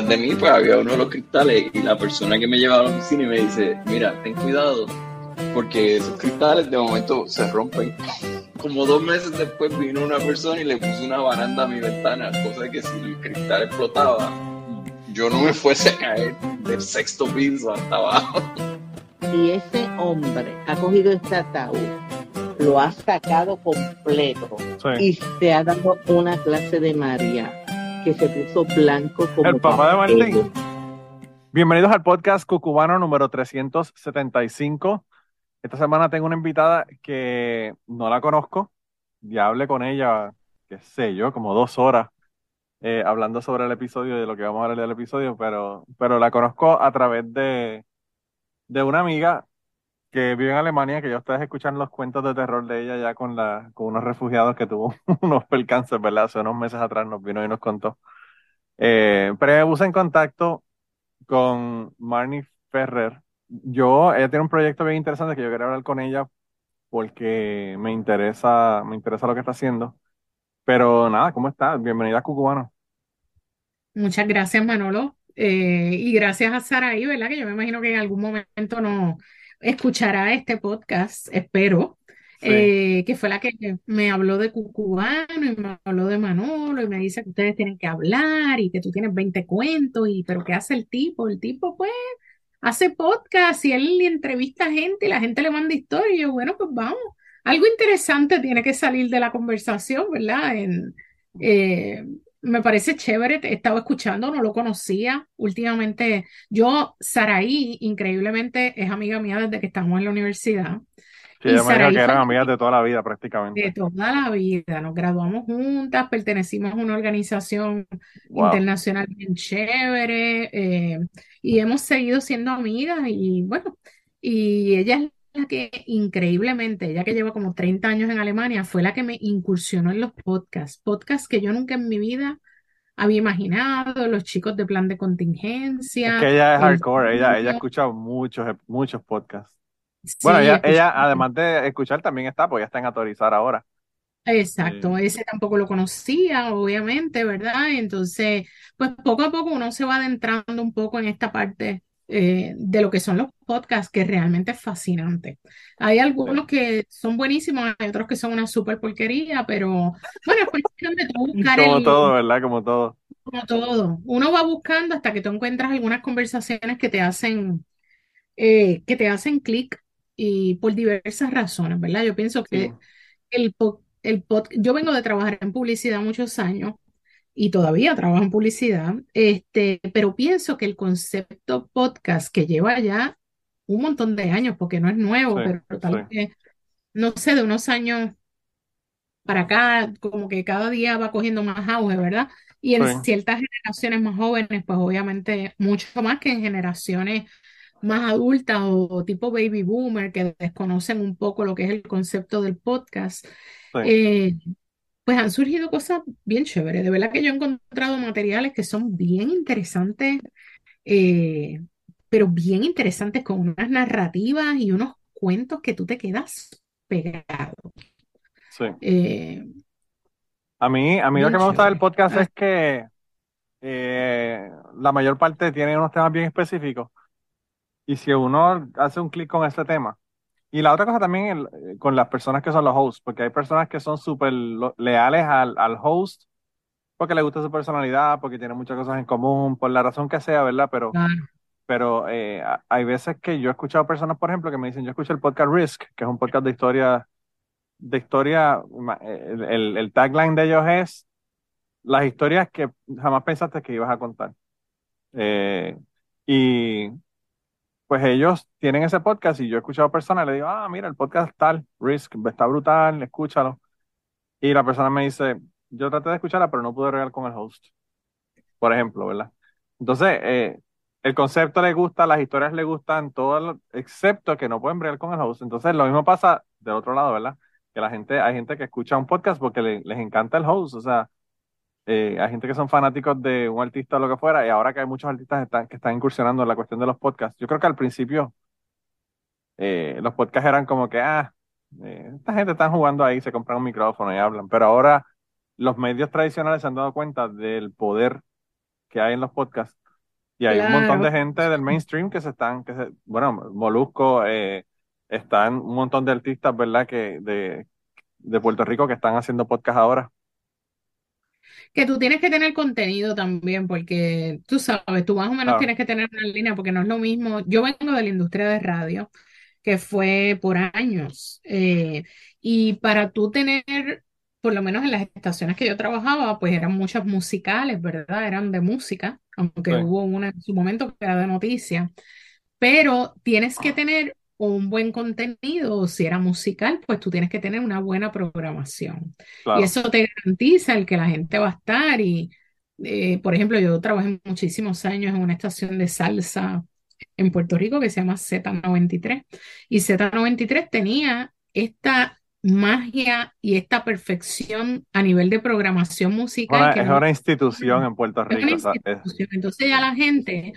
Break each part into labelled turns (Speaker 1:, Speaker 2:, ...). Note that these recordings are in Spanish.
Speaker 1: detrás de mí pues había uno de los cristales y la persona que me llevaba a la oficina y me dice, mira, ten cuidado, porque esos cristales de momento se rompen. Como dos meses después vino una persona y le puso una baranda a mi ventana, cosa que si el cristal explotaba, yo no me fuese a caer del sexto piso hasta abajo.
Speaker 2: Y ese hombre ha cogido este ataúd, lo ha sacado completo y se ha dado una clase de María que se puso blanco como
Speaker 3: el papá de Martín. Bienvenidos al podcast Cucubano número 375. Esta semana tengo una invitada que no la conozco. Ya hablé con ella, qué sé yo, como dos horas eh, hablando sobre el episodio y de lo que vamos a hablar del episodio, pero, pero la conozco a través de, de una amiga que vive en Alemania, que ya ustedes escuchan los cuentos de terror de ella ya con, la, con unos refugiados que tuvo unos percances, ¿verdad? Hace unos meses atrás nos vino y nos contó. Eh, pero me puse en contacto con Marnie Ferrer. Yo, ella tiene un proyecto bien interesante que yo quería hablar con ella porque me interesa, me interesa lo que está haciendo. Pero nada, ¿cómo estás? Bienvenida a Cucubano.
Speaker 4: Muchas gracias, Manolo. Eh, y gracias a Saraí, ¿verdad? Que yo me imagino que en algún momento no escuchará este podcast, espero. Eh, que fue la que me habló de Cucubano y me habló de Manolo y me dice que ustedes tienen que hablar y que tú tienes 20 cuentos y pero ¿qué hace el tipo? El tipo pues hace podcast y él entrevista gente y la gente le manda historias y yo, bueno, pues vamos. Algo interesante tiene que salir de la conversación, ¿verdad? En, eh, me parece chévere, he estado escuchando, no lo conocía últimamente. Yo, Saraí, increíblemente, es amiga mía desde que estamos en la universidad.
Speaker 3: Sí, yo me que eran amigas de toda la vida prácticamente.
Speaker 4: De toda la vida, nos graduamos juntas, pertenecimos a una organización internacional bien chévere eh, y hemos seguido siendo amigas y bueno, y ella es la que increíblemente, ella que lleva como 30 años en Alemania, fue la que me incursionó en los podcasts, podcasts que yo nunca en mi vida había imaginado, los chicos de plan de contingencia.
Speaker 3: Es que ella es hardcore, ella, ella escucha muchos, muchos podcasts. Bueno, ella, ella, además de escuchar también está, pues ya está en autorizar ahora.
Speaker 4: Exacto, ese tampoco lo conocía, obviamente, ¿verdad? Entonces, pues poco a poco uno se va adentrando un poco en esta parte eh, de lo que son los podcasts, que realmente es fascinante. Hay algunos que son buenísimos, hay otros que son una super porquería, pero bueno, es cuestión de buscar
Speaker 3: Como todo, ¿verdad? Como todo.
Speaker 4: Como todo. Uno va buscando hasta que tú encuentras algunas conversaciones que te hacen, eh, que te hacen clic y por diversas razones, ¿verdad? Yo pienso que el, el yo vengo de trabajar en publicidad muchos años y todavía trabajo en publicidad, este, pero pienso que el concepto podcast que lleva ya un montón de años, porque no es nuevo, pero tal vez, no sé, de unos años para acá, como que cada día va cogiendo más auge, ¿verdad? Y en ciertas generaciones más jóvenes, pues obviamente mucho más que en generaciones más adultas o, tipo baby boomer que desconocen un poco lo que es el concepto del podcast, eh, pues han surgido cosas bien chéveres. De verdad que yo he encontrado materiales que son bien interesantes, eh, pero bien interesantes con unas narrativas y unos cuentos que tú te quedas pegado.
Speaker 3: Sí. Eh, a mí, a mí lo que me gusta del podcast ah. es que la mayor parte tiene unos temas bien específicos y si uno hace un clic con ese tema, y la otra cosa también eh, con las personas que son los hosts, porque hay personas que son súper leales al, al host, porque le gusta su personalidad, porque tiene muchas cosas en común, por la razón que sea, ¿verdad? Pero, pero eh, hay veces que yo he escuchado personas, por ejemplo, que me dicen, yo escucho el podcast Risk, que es un podcast de historia, de historia, el, el, el tagline de ellos es las historias que jamás pensaste que ibas a contar. Eh, y pues ellos tienen ese podcast y yo he escuchado personas, le digo, ah, mira, el podcast tal, Risk, está brutal, escúchalo. Y la persona me dice, yo traté de escucharla, pero no pude regar con el host, por ejemplo, ¿verdad? Entonces, eh, el concepto le gusta, las historias le gustan, todo, excepto que no pueden bregar con el host. Entonces, lo mismo pasa del otro lado, ¿verdad? Que la gente, hay gente que escucha un podcast porque les encanta el host, o sea, eh, hay gente que son fanáticos de un artista o lo que fuera, y ahora que hay muchos artistas que están, incursionando en la cuestión de los podcasts, yo creo que al principio eh, los podcasts eran como que, ah, eh, esta gente está jugando ahí, se compran un micrófono y hablan, pero ahora los medios tradicionales se han dado cuenta del poder que hay en los podcasts. Y hay un montón de gente del mainstream que se están, que se, bueno, Molusco, eh, están un montón de artistas, ¿verdad? Que de, de Puerto Rico que están haciendo podcast ahora.
Speaker 4: Que tú tienes que tener contenido también, porque tú sabes, tú más o menos tienes que tener una línea, porque no es lo mismo. Yo vengo de la industria de radio, que fue por años, eh, y para tú tener, por lo menos en las estaciones que yo trabajaba, pues eran muchas musicales, ¿verdad? Eran de música, aunque hubo una en su momento que era de noticias, pero tienes que tener un buen contenido, si era musical, pues tú tienes que tener una buena programación. Y eso te garantiza el que la gente va a estar. Y, eh, por ejemplo, yo trabajé muchísimos años en una estación de salsa en Puerto Rico que se llama Z93. Y Z93 tenía esta magia y esta perfección a nivel de programación musical.
Speaker 3: es una institución en Puerto Rico.
Speaker 4: Entonces ya la gente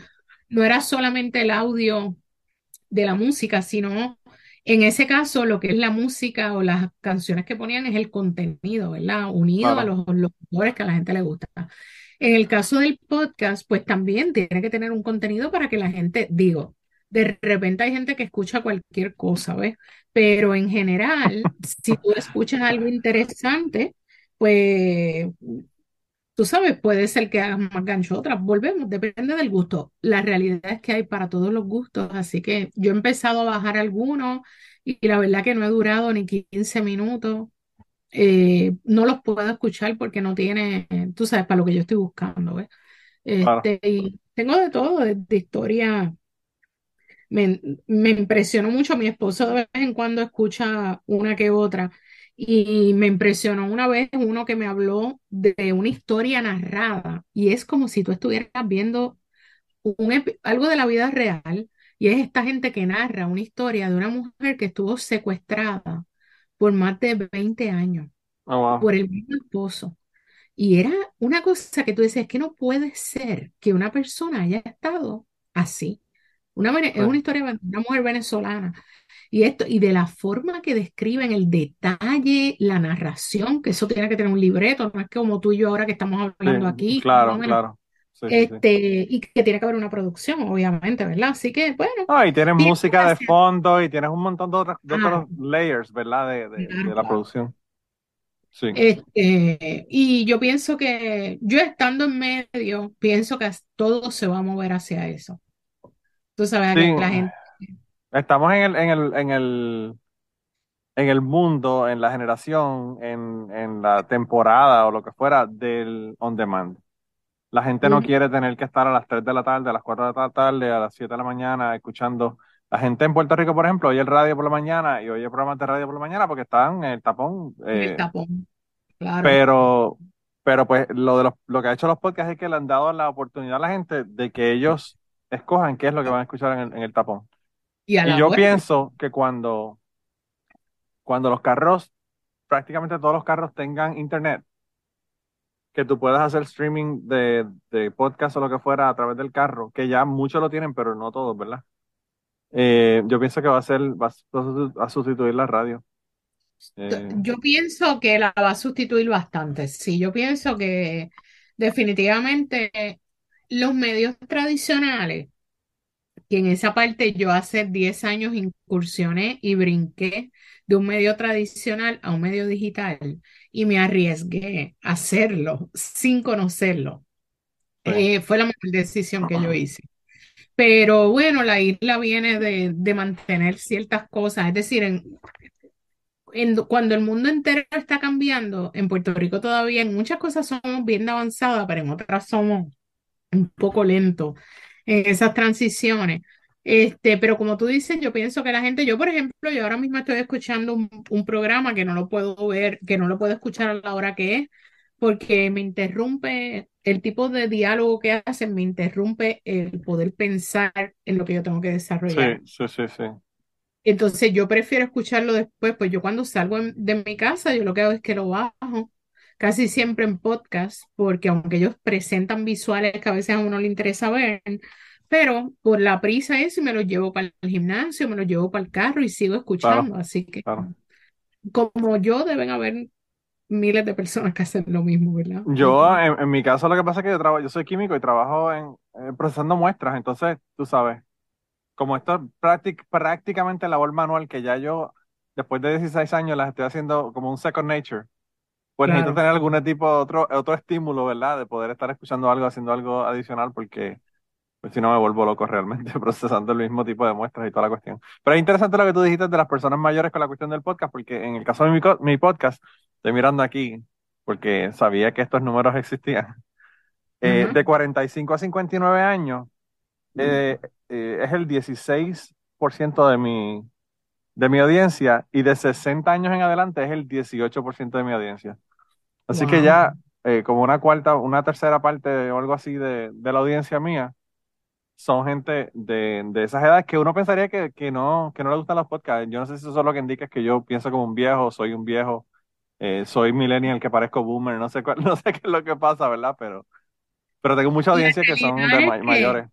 Speaker 4: no era solamente el audio de la música, sino en ese caso lo que es la música o las canciones que ponían es el contenido, ¿verdad? Unido a los locutores que a la gente le gusta. En el caso del podcast, pues también tiene que tener un contenido para que la gente, digo, de repente hay gente que escucha cualquier cosa, ¿ves? Pero en general, si tú escuchas algo interesante, pues tú sabes, puede ser que hagas más gancho otras. Volvemos, depende del gusto. La realidad es que hay para todos los gustos, así que yo he empezado a bajar algunos y la verdad que no he durado ni 15 minutos. Eh, no los puedo escuchar porque no tiene, tú sabes, para lo que yo estoy buscando, ¿ves? Este, y tengo de todo, de, historia. Me, me impresionó mucho. Mi esposo de vez en cuando escucha una que otra y me impresionó una vez uno que me habló de una historia narrada y es como si tú estuvieras viendo un, algo de la vida real y es esta gente que narra una historia de una mujer que estuvo secuestrada por más de 20 años
Speaker 3: oh,
Speaker 4: por el mismo esposo. Y era una cosa que tú dices, que no puede ser que una persona haya estado así. Una, es una historia de una mujer venezolana y esto, y de la forma que describen el detalle, la narración, que eso tiene que tener un libreto, no es como tú y yo ahora que estamos hablando aquí.
Speaker 3: Claro, claro.
Speaker 4: este, y que tiene que haber una producción, obviamente, ¿verdad? Así que, bueno.
Speaker 3: Ah, y tienes música de fondo y tienes un montón de, otros, layers, ¿verdad? De, la producción. Sí.
Speaker 4: Este, y yo pienso que, yo estando en medio, pienso que todo se va a mover hacia eso. Tú sabes, que la gente
Speaker 3: Estamos en el, en el, en el, en el mundo, en la generación, en, en la temporada o lo que fuera del on demand. La gente no quiere tener que estar a las 3 de la tarde, a las 4 de la tarde, a las 7 de la mañana escuchando. La gente en Puerto Rico, por ejemplo, oye el radio por la mañana y oye programas de radio por la mañana porque están en el tapón.
Speaker 4: el eh, tapón, claro.
Speaker 3: Pero, pero pues lo de los, lo que ha hecho los podcasts es que le han dado la oportunidad a la gente de que ellos escojan qué es lo que van a escuchar en el, en el tapón. Y, yo pienso que cuando, cuando los carros, prácticamente todos los carros tengan internet, que tú puedas hacer streaming de, de podcast o lo que fuera a través del carro, que ya muchos lo tienen, pero no todos, ¿verdad? Eh, yo pienso que va a ser, va a sustituir la radio.
Speaker 4: Eh, yo pienso que la va a sustituir bastante. Sí, yo pienso que definitivamente los medios tradicionales que en esa parte yo hace 10 años incursioné y brinqué de un medio tradicional a un medio digital y me arriesgué a hacerlo sin conocerlo. Eh, fue la mejor decisión que yo hice. Pero bueno, la isla viene de, mantener ciertas cosas, es decir, en, cuando el mundo entero está cambiando, en Puerto Rico todavía en muchas cosas somos bien avanzadas, pero en otras somos un poco lentos en esas transiciones. Este, pero como tú dices, yo pienso que la gente, yo por ejemplo, yo ahora mismo estoy escuchando un, programa que no lo puedo ver, que no lo puedo escuchar a la hora que es, porque me interrumpe el tipo de diálogo que hacen, me interrumpe el poder pensar en lo que yo tengo que desarrollar.
Speaker 3: Sí, sí, sí,
Speaker 4: Entonces yo prefiero escucharlo después, pues yo cuando salgo de mi casa, yo lo que hago es que lo bajo casi siempre en podcast, porque aunque ellos presentan visuales que a veces a uno le interesa ver, pero por la prisa eso me los llevo para el gimnasio, me los llevo para el carro y sigo escuchando. Así que como yo deben haber miles de personas que hacen lo mismo, ¿verdad?
Speaker 3: Yo, en, mi caso, lo que pasa es que yo, trabajo, yo soy químico y trabajo en eh, procesando muestras, entonces, tú sabes, como esto es prácticamente labor manual que ya yo, después de 16 años, las estoy haciendo como un second nature, pues necesito tener algún tipo de otro, otro estímulo, ¿verdad? De poder estar escuchando algo, haciendo algo adicional, porque pues si no me vuelvo loco realmente procesando el mismo tipo de muestras y toda la cuestión. Pero es interesante lo que tú dijiste de las personas mayores con la cuestión del podcast, porque en el caso de mi, mi podcast, estoy mirando aquí, porque sabía que estos números existían. Eh, de 45 a 59 años, eh, eh, es el 16% de mi, de mi audiencia y de 60 años en adelante es el 18% de mi audiencia. Así que ya como una cuarta, una tercera parte o algo así de, de la audiencia mía son gente de, de, esas edades que uno pensaría que, que, no, que no le gustan los podcasts. Yo no sé si eso es lo que indica es que yo pienso como un viejo, soy un viejo, eh, soy millennial que parezco boomer, no sé, no sé qué es lo que pasa, ¿verdad? Pero, pero tengo mucha audiencia que son de mayores.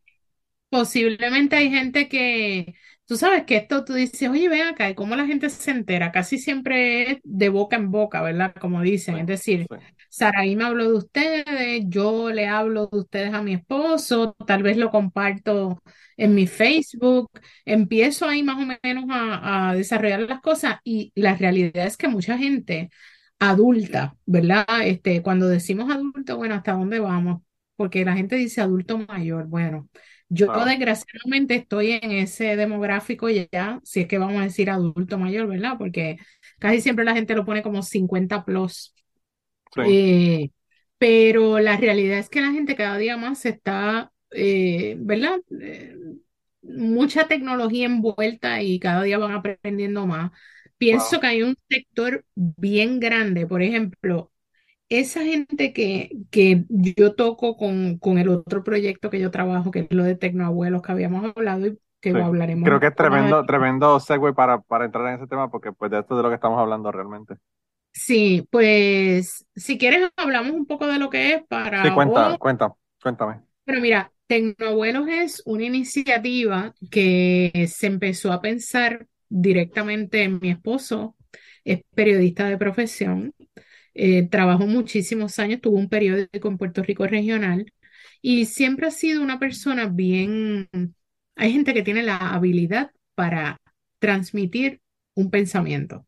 Speaker 4: Posiblemente hay gente que, tú sabes que esto tú dices, oye, ven acá, ¿y cómo la gente se entera? Casi siempre es de boca en boca, ¿verdad? Como dicen, es decir, Saraí me habló de ustedes, yo le hablo de ustedes a mi esposo, tal vez lo comparto en mi Facebook, empiezo ahí más o menos a, desarrollar las cosas y la realidad es que mucha gente adulta, ¿verdad? Este, cuando decimos adulto, bueno, ¿hasta dónde vamos? Porque la gente dice adulto mayor, bueno. Yo desgraciadamente estoy en ese demográfico ya, si es que vamos a decir adulto mayor, ¿verdad? Porque casi siempre la gente lo pone como 50 plus. Eh, pero la realidad es que la gente cada día más está, eh, ¿verdad? Eh, mucha tecnología envuelta y cada día van aprendiendo más. Pienso que hay un sector bien grande, por ejemplo, esa gente que, que yo toco con, con el otro proyecto que yo trabajo, que es lo de Tecnoabuelos que habíamos hablado y que hablaremos.
Speaker 3: Creo que es tremendo, tremendo segue para, para entrar en ese tema, porque pues de esto es de lo que estamos hablando realmente.
Speaker 4: Sí, pues si quieres hablamos un poco de lo que es para...
Speaker 3: Sí, cuenta, cuenta, cuéntame.
Speaker 4: Pero mira, Tecnoabuelos es una iniciativa que se empezó a pensar directamente en mi esposo, es periodista de profesión, eh, trabajó muchísimos años, tuvo un periódico en Puerto Rico regional y siempre ha sido una persona bien... Hay gente que tiene la habilidad para transmitir un pensamiento.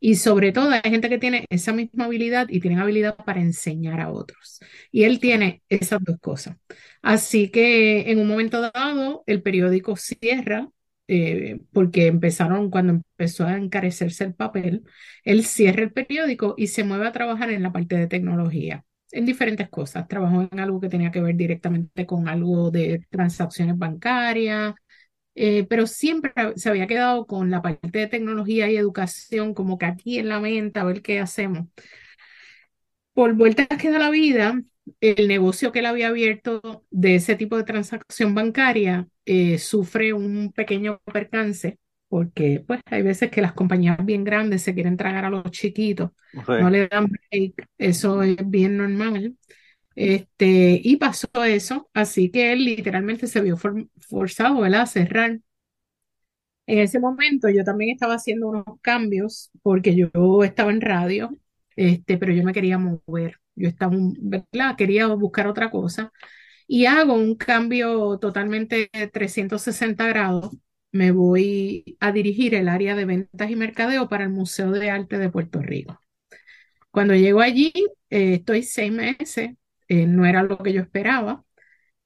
Speaker 4: Y sobre todo hay gente que tiene esa misma habilidad y tienen habilidad para enseñar a otros. Y él tiene esas dos cosas. Así que en un momento dado, el periódico cierra, eh, porque empezaron, cuando empezó a encarecerse el papel, él cierra el periódico y se mueve a trabajar en la parte de tecnología en diferentes cosas. Trabajó en algo que tenía que ver directamente con algo de transacciones bancarias, eh, pero siempre se había quedado con la parte de tecnología y educación como que aquí en la mente a ver qué hacemos. Por vueltas que da la vida, el negocio que él había abierto de ese tipo de transacción bancaria eh, sufre un pequeño percance porque pues hay veces que las compañías bien grandes se quieren tragar a los chiquitos, no le dan break, eso es bien normal. Este, y pasó eso, así que él literalmente se vio forzado, ¿verdad? a cerrar. En ese momento yo también estaba haciendo unos cambios porque yo estaba en radio, este, pero yo me quería mover, yo estaba, ¿verdad? Quería buscar otra cosa y hago un cambio totalmente de 360 grados. Me voy a dirigir el área de ventas y mercadeo para el Museo de Arte de Puerto Rico. Cuando llego allí, eh, estoy seis meses eh, no era lo que yo esperaba.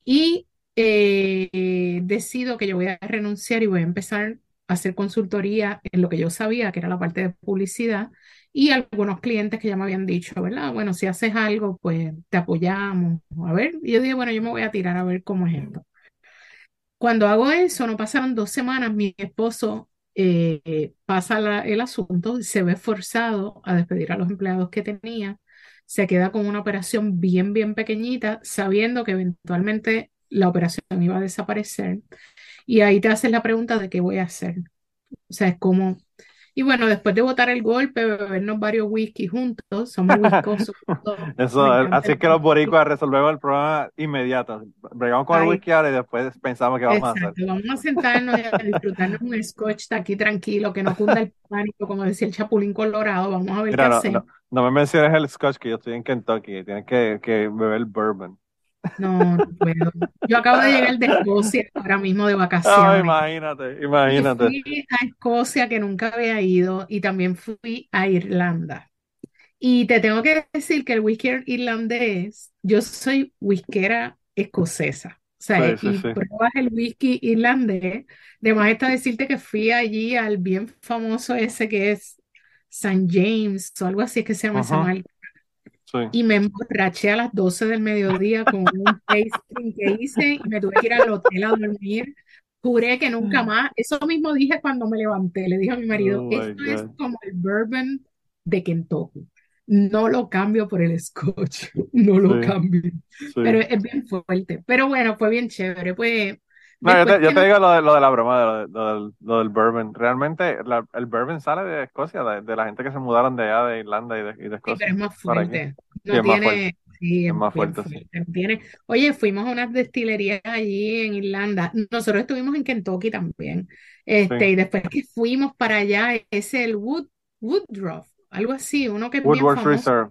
Speaker 4: Y eh, decido que yo voy a renunciar y voy a empezar a hacer consultoría en lo que yo sabía, que era la parte de publicidad, y algunos clientes que ya me habían dicho, ¿verdad? Bueno, si haces algo, pues te apoyamos. A ver, y yo dije, bueno, yo me voy a tirar a ver cómo es esto. Cuando hago eso, no pasaron dos semanas, mi esposo eh, pasa el asunto se ve forzado a despedir a los empleados que tenía se queda con una operación bien, bien pequeñita, sabiendo que eventualmente la operación iba a desaparecer. Y ahí te haces la pregunta de qué voy a hacer. O sea, es como... Y bueno, después de votar el golpe, bebernos varios whisky juntos, somos whiskosos.
Speaker 3: Eso, así que los boricuas resolvemos el problema inmediato. Bregamos con el whisky ahora y después pensamos qué vamos a hacer.
Speaker 4: Vamos a sentarnos y a disfrutarnos un scotch de aquí tranquilo, que no cunda el pánico, como decía el Chapulín Colorado. Vamos a ver qué
Speaker 3: no,
Speaker 4: hacemos.
Speaker 3: No, me menciones el scotch, que yo estoy en Kentucky. Tienes que, que beber bourbon.
Speaker 4: No, no puedo. Yo acabo de llegar de Escocia ahora mismo de vacaciones.
Speaker 3: Ah, imagínate, imagínate.
Speaker 4: fui a Escocia que nunca había ido y también fui a Irlanda. Y te tengo que decir que el whisky irlandés, yo soy whiskera escocesa. O sea, y pruebas el whisky irlandés. Además está decirte que fui allí al bien famoso ese que es St. James o algo así es que se llama esa marca y me emborraché a las 12 del mediodía con un tasting que hice y me tuve que ir al hotel a dormir. Juré que nunca mm. más, eso mismo dije cuando me levanté, le dije a mi marido, oh esto es como el bourbon de Kentucky. No lo cambio por el scotch, no lo cambio. Pero es bien fuerte. Pero bueno, fue bien chévere. Pues
Speaker 3: no, yo te, digo lo de, lo de la broma, de lo, lo, del bourbon. Realmente el bourbon sale de Escocia, de, la gente que se mudaron de allá, de Irlanda y de, y de Escocia.
Speaker 4: Sí, pero es más fuerte. No tiene,
Speaker 3: es más fuerte. Sí,
Speaker 4: Tiene, oye, fuimos a unas destilerías allí en Irlanda. Nosotros estuvimos en Kentucky también. Este, y después que fuimos para allá, es el Wood, Woodruff, algo así, uno que es
Speaker 3: Reserve.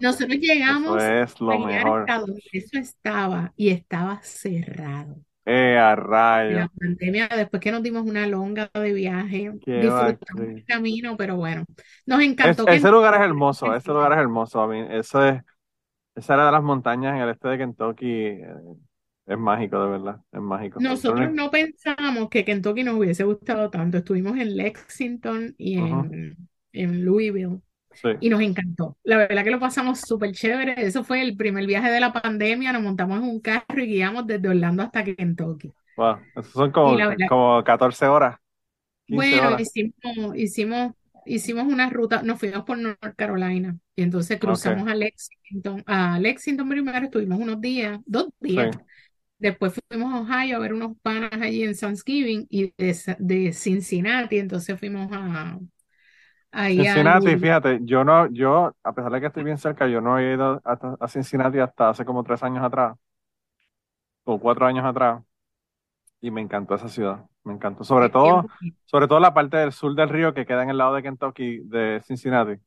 Speaker 4: Nosotros llegamos
Speaker 3: eso es lo mejor.
Speaker 4: eso estaba y estaba cerrado.
Speaker 3: Eh, a.
Speaker 4: La pandemia, después que nos dimos una longa de viaje, disfrutamos el camino, pero bueno, nos encantó.
Speaker 3: ese lugar es hermoso, ese lugar es hermoso. A mí, eso es, esa era de las montañas en el este de Kentucky. Eh, es mágico, de verdad, es mágico.
Speaker 4: Nosotros no pensamos que Kentucky nos hubiese gustado tanto. Estuvimos en Lexington y en, en Louisville. Y nos encantó. La verdad que lo pasamos súper chévere. Eso fue el primer viaje de la pandemia. Nos montamos en un carro y guiamos desde Orlando hasta Kentucky.
Speaker 3: Wow, eso son como, como 14 horas.
Speaker 4: Bueno, hicimos, hicimos, hicimos una ruta, nos fuimos por North Carolina y entonces cruzamos a Lexington. A Lexington primero estuvimos unos días, dos días. Después fuimos a Ohio a ver unos panas allí en Thanksgiving y de, de Cincinnati, entonces fuimos a,
Speaker 3: Cincinnati, fíjate, yo no, yo, a pesar de que estoy bien cerca, yo no he ido a Cincinnati hasta hace como tres años atrás, o cuatro años atrás, y me encantó esa ciudad, me encantó, sobre todo, sobre todo la parte del sur del río que queda en el lado de Kentucky, de Cincinnati.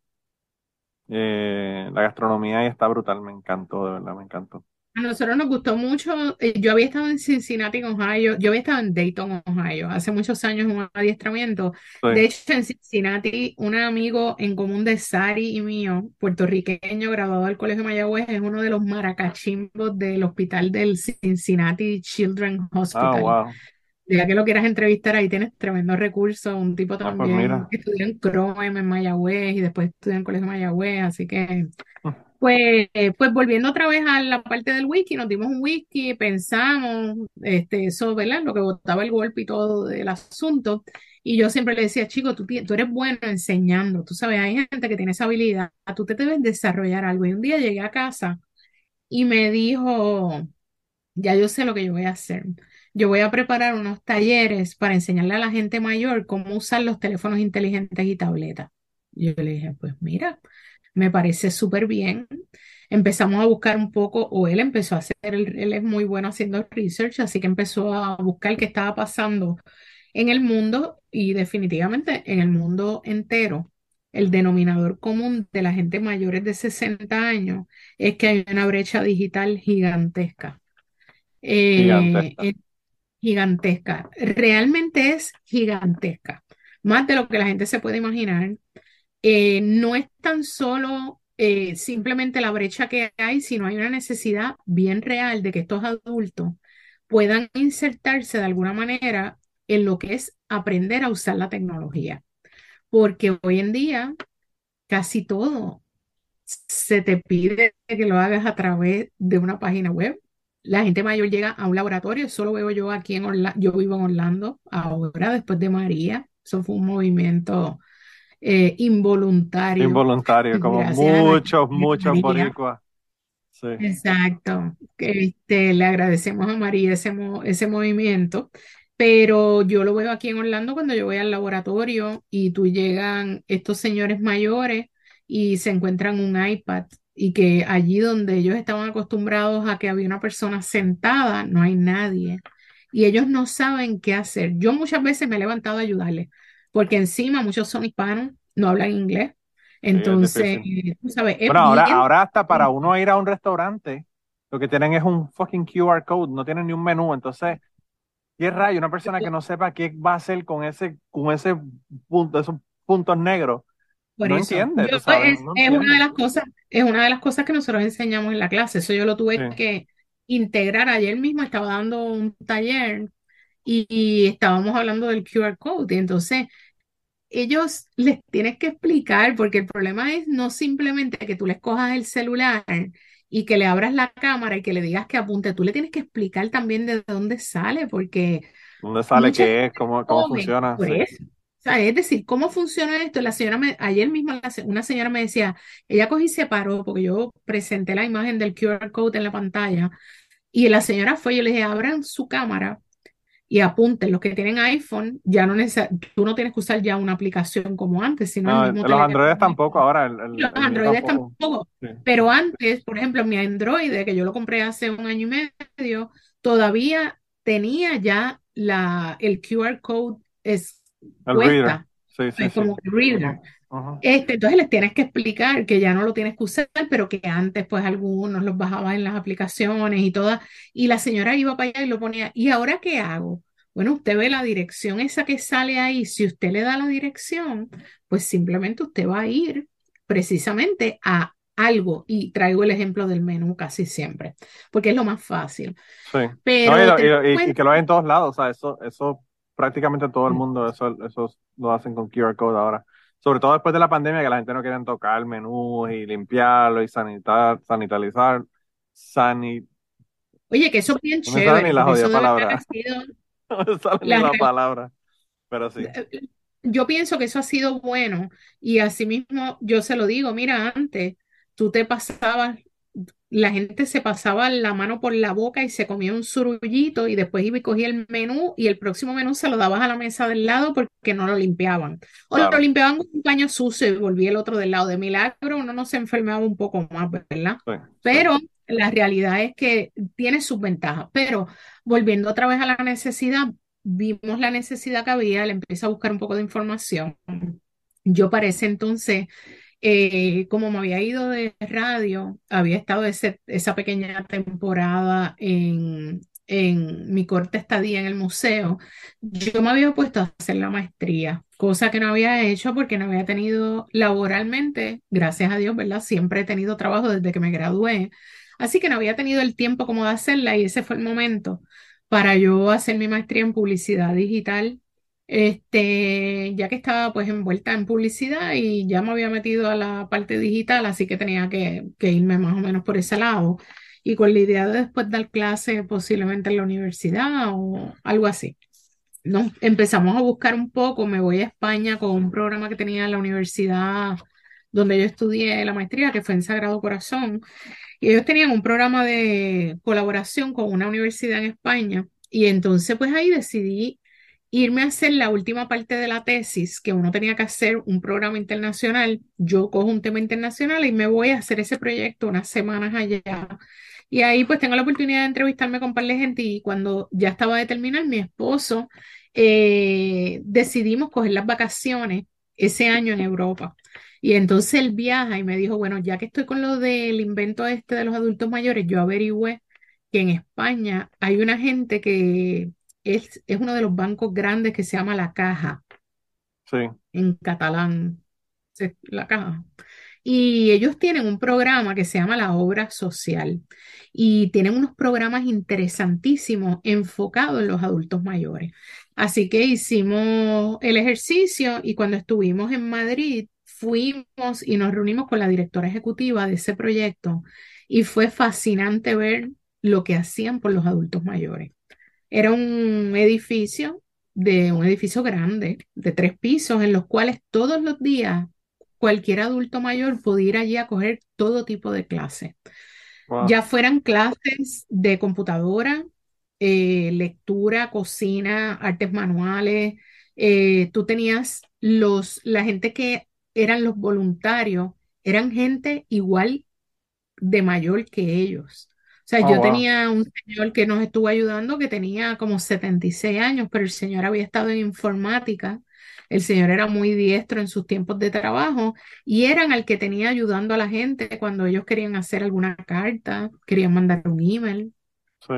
Speaker 3: Eh, la gastronomía ahí está brutal, me encantó, de verdad, me encantó.
Speaker 4: A nosotros nos gustó mucho. Eh, yo había estado en Cincinnati, Ohio. Yo había estado en Dayton, Ohio, hace muchos años en un adiestramiento. De hecho, en Cincinnati, un amigo en común de Sari y mío, puertorriqueño, graduado del Colegio Mayagüez, es uno de los maracachimbos del hospital del Cincinnati Children's ah, Hospital. wow. Ya que lo quieras entrevistar, ahí tienes tremendo recurso. Un tipo ah, pues también que estudió en CROEM en Mayagüez y después estudió en el Colegio Mayagüez, así que pues, pues volviendo otra vez a la parte del whisky, nos dimos un whisky, pensamos, este, eso, ¿verdad? Lo que botaba el golpe y todo del asunto. Y yo siempre le decía, chico, tú, tú eres bueno enseñando, tú sabes, hay gente que tiene esa habilidad, tú te debes desarrollar algo. Y un día llegué a casa y me dijo, ya yo sé lo que yo voy a hacer. Yo voy a preparar unos talleres para enseñarle a la gente mayor cómo usar los teléfonos inteligentes y tabletas. Yo le dije, pues mira, me parece súper bien. Empezamos a buscar un poco, o él empezó a hacer, él, es muy bueno haciendo research, así que empezó a buscar qué estaba pasando en el mundo y definitivamente en el mundo entero. El denominador común de la gente mayores de 60 años es que hay una brecha digital gigantesca.
Speaker 3: Eh,
Speaker 4: gigantesca. Realmente es gigantesca. Más de lo que la gente se puede imaginar. Eh, no es tan solo eh, simplemente la brecha que hay, sino hay una necesidad bien real de que estos adultos puedan insertarse de alguna manera en lo que es aprender a usar la tecnología. Porque hoy en día casi todo se te pide que lo hagas a través de una página web. La gente mayor llega a un laboratorio, eso lo veo yo aquí en Orlando, yo vivo en Orlando ahora, después de María, eso fue un movimiento eh, involuntario.
Speaker 3: Involuntario, como muchos, muchos boricuas. Sí.
Speaker 4: Exacto. Este, le agradecemos a María ese, ese movimiento. pero yo lo veo aquí en Orlando cuando yo voy al laboratorio y tú llegan estos señores mayores y se encuentran un iPad y que allí donde ellos estaban acostumbrados a que había una persona sentada, no hay nadie. Y ellos no saben qué hacer. Yo muchas veces me he levantado a ayudarles, porque encima muchos son hispanos, no hablan inglés. Entonces, tú sabes,
Speaker 3: bueno, ahora, ahora hasta para uno ir a un restaurante, lo que tienen es un fucking QR code, no tienen ni un menú. Entonces, ¿qué rayo? Una persona que no sepa qué va a hacer con ese, con ese punto, esos puntos negros, no entiende.
Speaker 4: es, una de las cosas, es una de las cosas que nosotros enseñamos en la clase. Eso yo lo tuve que integrar. Ayer mismo estaba dando un taller y, estábamos hablando del QR code. Y entonces ellos les tienes que explicar, porque el problema es no simplemente que tú les cojas el celular y que le abras la cámara y que le digas que apunte, tú le tienes que explicar también de dónde sale, porque...
Speaker 3: ¿Dónde sale? ¿Qué es? ¿Cómo, cómo funciona?
Speaker 4: es decir, ¿cómo funciona esto? La señora me, ayer mismo una señora me decía, ella cogí y se paró porque yo presenté la imagen del QR code en la pantalla y la señora fue, yo le dije, abran su cámara y apunten, los que tienen iPhone, ya no tú no tienes que usar ya una aplicación como antes, sino
Speaker 3: los Androides tampoco ahora.
Speaker 4: los Androides tampoco. Pero antes, por ejemplo, mi Android, que yo lo compré hace un año y medio, todavía tenía ya la, el QR code es cuesta. es como reader. Este, entonces les tienes que explicar que ya no lo tienes que usar, pero que antes pues algunos los bajaba en las aplicaciones y todas. Y la señora iba para allá y lo ponía, ¿y ahora qué hago? Bueno, usted ve la dirección esa que sale ahí. Si usted le da la dirección, pues simplemente usted va a ir precisamente a algo. Y traigo el ejemplo del menú casi siempre, porque es lo más fácil.
Speaker 3: Sí. Pero y, que lo hay en todos lados. O sea, eso, eso prácticamente todo el mundo eso, eso lo hacen con QR code ahora. Sobre todo después de la pandemia que la gente no quiere tocar el menú y limpiarlo y sanitar, sanitizar, sanit...
Speaker 4: Oye, que eso es bien chévere.
Speaker 3: ni la jodida palabra. no sale ni la palabra, pero sí. Eh,
Speaker 4: yo pienso que eso ha sido bueno y asimismo yo se lo digo, mira, antes tú te pasabas la gente se pasaba la mano por la boca y se comía un surullito y después iba y cogía el menú y el próximo menú se lo dabas a la mesa del lado porque no lo limpiaban. O lo limpiaban con un paño sucio y volvía el otro del lado. De milagro uno no se enfermaba un poco más, ¿verdad? Pero la realidad es que tiene sus ventajas. Pero volviendo otra vez a la necesidad, vimos la necesidad que había, le empecé a buscar un poco de información. Yo para ese entonces eh, como me había ido de radio, había estado esa pequeña temporada en, en mi corta estadía en el museo, yo me había puesto a hacer la maestría, cosa que no había hecho porque no había tenido laboralmente, gracias a Dios, ¿verdad? Siempre he tenido trabajo desde que me gradué, así que no había tenido el tiempo como de hacerla y ese fue el momento para yo hacer mi maestría en publicidad digital este, ya que estaba pues envuelta en publicidad y ya me había metido a la parte digital, así que tenía que, irme más o menos por ese lado. Y con la idea de después dar clase posiblemente en la universidad o algo así. No, empezamos a buscar un poco, me voy a España con un programa que tenía en la universidad donde yo estudié la maestría, que fue en Sagrado Corazón, y ellos tenían un programa de colaboración con una universidad en España, y entonces pues ahí decidí irme a hacer la última parte de la tesis, que uno tenía que hacer un programa internacional, yo cojo un tema internacional y me voy a hacer ese proyecto unas semanas allá. Y ahí pues tengo la oportunidad de entrevistarme con un par de gente y cuando ya estaba de terminar, mi esposo, eh, decidimos coger las vacaciones ese año en Europa. Y entonces él viaja y me dijo, bueno, ya que estoy con lo del invento este de los adultos mayores, yo averigüé que en España hay una gente que es, uno de los bancos grandes que se llama La Caja,
Speaker 3: Sí.
Speaker 4: en catalán, La Caja. Y ellos tienen un programa que se llama la obra social y tienen unos programas interesantísimos enfocados en los adultos mayores. Así que hicimos el ejercicio y cuando estuvimos en Madrid fuimos y nos reunimos con la directora ejecutiva de ese proyecto y fue fascinante ver lo que hacían por los adultos mayores. Era un edificio de un edificio grande, de tres pisos, en los cuales todos los días cualquier adulto mayor podía ir allí a coger todo tipo de clases. Ya fueran clases de computadora, eh, lectura, cocina, artes manuales. Eh, tú tenías los, la gente que eran los voluntarios, eran gente igual de mayor que ellos. Sea,
Speaker 3: Oh,
Speaker 4: yo
Speaker 3: wow.
Speaker 4: tenía un señor que nos estuvo ayudando que tenía como 76 años, pero el señor había estado en informática. El señor era muy diestro en sus tiempos de trabajo y eran al que tenía ayudando a la gente cuando ellos querían hacer alguna carta, querían mandar un email.
Speaker 3: Sí.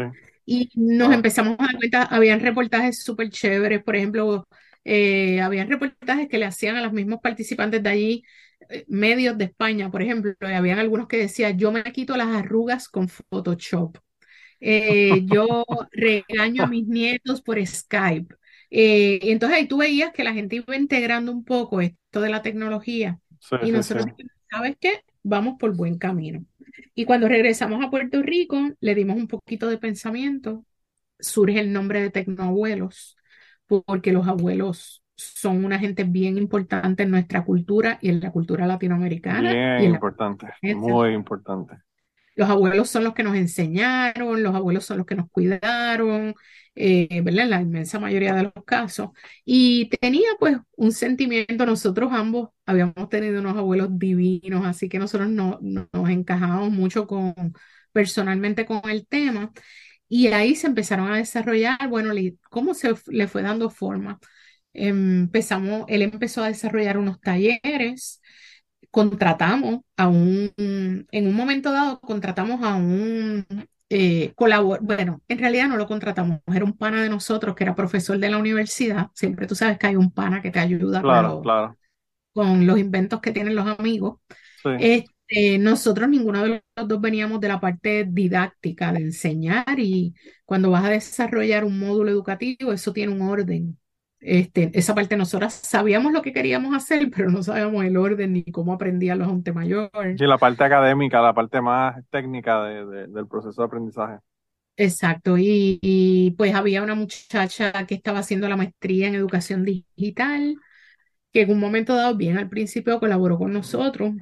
Speaker 4: Y nos
Speaker 3: Wow.
Speaker 4: empezamos a dar cuenta, habían reportajes súper chéveres, por ejemplo, eh, habían reportajes que le hacían a los mismos participantes de allí, medios de España, por ejemplo, y habían algunos que decían, yo me quito las arrugas con Photoshop, Eh, yo regaño a mis nietos por Skype. Eh, y entonces ahí tú veías que la gente iba integrando un poco esto de la tecnología
Speaker 3: Sí,
Speaker 4: y
Speaker 3: sí,
Speaker 4: nosotros,
Speaker 3: sí.
Speaker 4: ¿sabes qué? Vamos por buen camino. Y cuando regresamos a Puerto Rico, le dimos un poquito de pensamiento, surge el nombre de Tecnoabuelos, porque los abuelos son una gente bien importante en nuestra cultura y en la cultura latinoamericana y
Speaker 3: Bien
Speaker 4: en
Speaker 3: importante, muy importante.
Speaker 4: Los abuelos son los que nos enseñaron, los abuelos son los que nos cuidaron, eh, ¿verdad? En la inmensa mayoría de los casos. Y tenía pues un sentimiento, nosotros ambos habíamos tenido unos abuelos divinos, así que nosotros no, no- nos encajábamos mucho con, personalmente con el tema. Y ahí se empezaron a desarrollar, bueno, ¿cómo se le fue dando forma? Empezamos, él empezó a desarrollar unos talleres contratamos a un, en un momento dado, contratamos a un eh, colabor- bueno, en realidad no lo contratamos, era un pana de nosotros que era profesor de la universidad. Siempre tú sabes que hay un pana que te ayuda con,
Speaker 3: Claro,
Speaker 4: los-
Speaker 3: claro.
Speaker 4: con los inventos que tienen los amigos.
Speaker 3: Sí.
Speaker 4: Este, nosotros, ninguno de los dos veníamos de la parte didáctica, de enseñar, y cuando vas a desarrollar un módulo educativo, eso tiene un orden. Este, esa parte nosotras sabíamos lo que queríamos hacer, pero no sabíamos el orden ni cómo aprendían los gente mayor.
Speaker 3: Sí, la parte académica, la parte más técnica de- de- del proceso de aprendizaje.
Speaker 4: Exacto, y, y, pues había una muchacha que estaba haciendo la maestría en educación digital, que en un momento dado, bien al principio, colaboró con nosotros.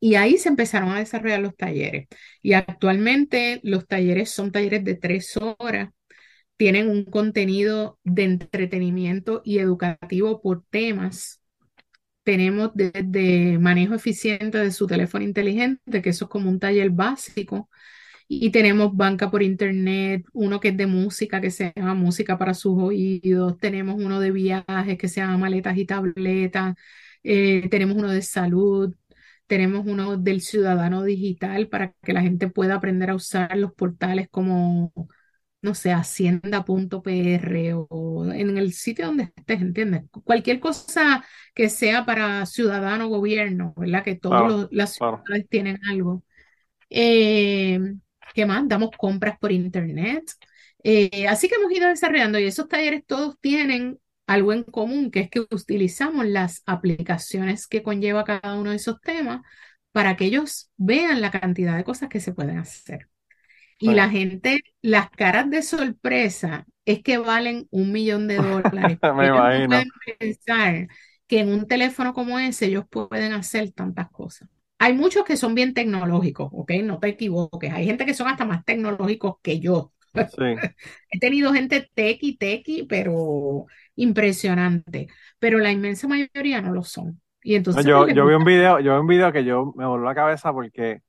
Speaker 4: Y ahí se empezaron a desarrollar los talleres. Y actualmente los talleres son talleres de tres horas. Tienen un contenido de entretenimiento y educativo por temas. Tenemos desde manejo eficiente de su teléfono inteligente, que eso es como un taller básico. Y tenemos banca por internet, uno que es de música, que se llama Música para sus oídos. Tenemos uno de viajes, que se llama Maletas y Tabletas. Eh, tenemos uno de salud. Tenemos uno del ciudadano digital para que la gente pueda aprender a usar los portales como, no sé, hacienda.pr o en el sitio donde estés, ¿entiendes? Cualquier cosa que sea para ciudadano gobierno, ¿verdad? Que todas
Speaker 3: Claro,
Speaker 4: las
Speaker 3: claro.
Speaker 4: ciudades tienen algo. Eh, ¿qué más? Damos compras por internet. Eh, así que hemos ido desarrollando y esos talleres todos tienen algo en común, que es que utilizamos las aplicaciones que conlleva cada uno de esos temas para que ellos vean la cantidad de cosas que se pueden hacer. Y la gente, las caras de sorpresa es que valen un millón de dólares.
Speaker 3: Me imagino.
Speaker 4: pueden pensar que en un teléfono como ese ellos pueden hacer tantas cosas. Hay muchos que son bien tecnológicos, ¿ok? No te equivoques. Hay gente que son hasta más tecnológicos que yo.
Speaker 3: Sí.
Speaker 4: He tenido gente tequi, tequi, pero impresionante. Pero la inmensa mayoría no lo son. Y
Speaker 3: No,
Speaker 4: entonces,
Speaker 3: yo,
Speaker 4: pues
Speaker 3: yo vi un video, yo vi un video que yo me voló la cabeza porque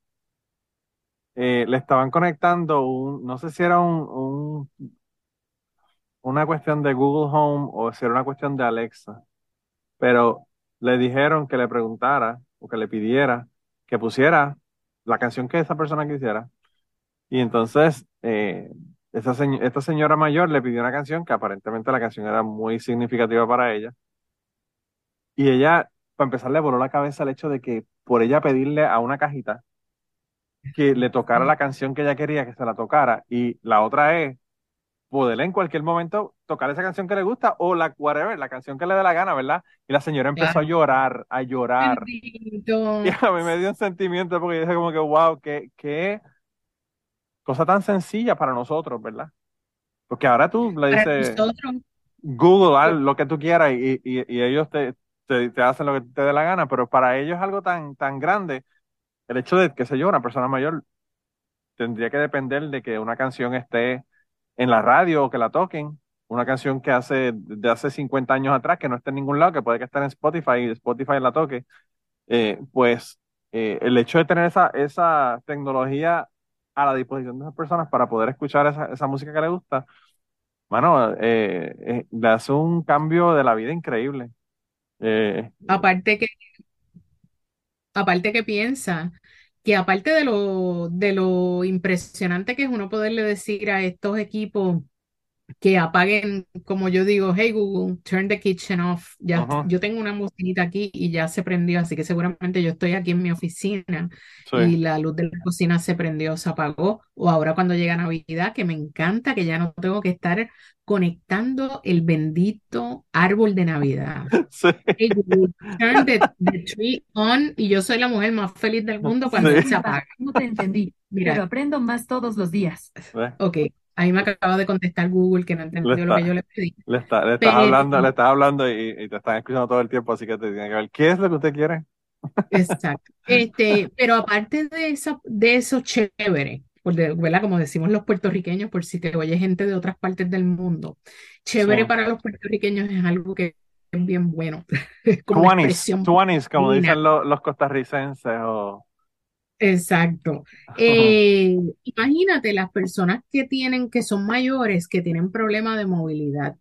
Speaker 3: eh, le estaban conectando un, no sé si era un, un- una cuestión de Google Home o si era una cuestión de Alexa, pero le dijeron que le preguntara o que le pidiera que pusiera la canción que esa persona quisiera. Y entonces eh, esta señora mayor le pidió una canción que aparentemente la canción era muy significativa para ella. Y ella, para empezar, le voló la cabeza el hecho de que por ella pedirle a una cajita que le tocara la canción que ella quería que se la tocara. Y la otra es poder en cualquier momento tocar esa canción que le gusta o la whatever, la canción que le dé la gana, ¿verdad? Y la señora empezó a llorar, a llorar.
Speaker 4: Bendito.
Speaker 3: Y a mí me dio un sentimiento porque yo dije como que, wow, qué, qué cosa tan sencilla para nosotros, ¿verdad? Porque ahora tú le dices, Google, haz lo que tú quieras y, y- y ellos te, te, te hacen lo que te dé la gana, pero para ellos es algo tan, tan grande. El hecho de, qué sé yo, una persona mayor tendría que depender de que una canción esté en la radio o que la toquen, una canción que hace de hace 50 años atrás, que no está en ningún lado, que puede que esté en Spotify y Spotify la toque, eh, pues eh, el hecho de tener esa, esa tecnología a la disposición de esas personas para poder escuchar esa, esa música que les gusta, bueno, eh, le hace un cambio de la vida increíble.
Speaker 4: aparte que, aparte que piensa que aparte de lo, de lo impresionante que es uno poderle decir a estos equipos, que apaguen, como yo digo, hey Google, turn the kitchen off. Ya, yo tengo una bocinita aquí y ya se prendió, así que seguramente yo estoy aquí en mi oficina y la luz de la cocina se prendió, se apagó. O ahora cuando llega Navidad, que me encanta que ya no tengo que estar conectando el bendito árbol de Navidad. Hey Google, turn the, tree on y yo soy la mujer más feliz del mundo cuando se apaga.
Speaker 5: No te entendí, Mira. pero aprendo más todos los días.
Speaker 4: Ok, Ahí me acaba de contestar Google que no entendió lo que yo le pedí.
Speaker 3: Le, está, le estás hablando, le estás hablando y, te están escuchando todo el tiempo, así que te tienen que ver qué es lo que usted quiere.
Speaker 4: Exacto. Este, pero aparte de eso, de eso chévere, ¿verdad? Como decimos los puertorriqueños, por si te oye gente de otras partes del mundo, chévere para los puertorriqueños es algo que es bien bueno.
Speaker 3: como tuanis, como dicen los, los costarricenses o
Speaker 4: Exacto. Eh, imagínate las personas que tienen, que son mayores, que tienen problemas de movilidad,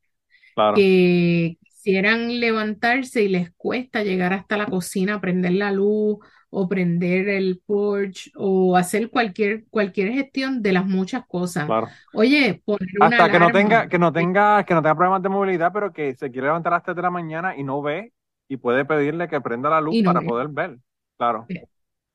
Speaker 4: que quisieran levantarse y les cuesta llegar hasta la cocina, prender la luz o prender el porch o hacer cualquier, cualquier gestión de las muchas cosas. Oye, poner una
Speaker 3: Hasta que no tenga, que no tenga, que no tenga problemas de movilidad, pero que se quiere levantar a las 3 de la mañana y no ve y puede pedirle que prenda la luz para poder ver. Claro.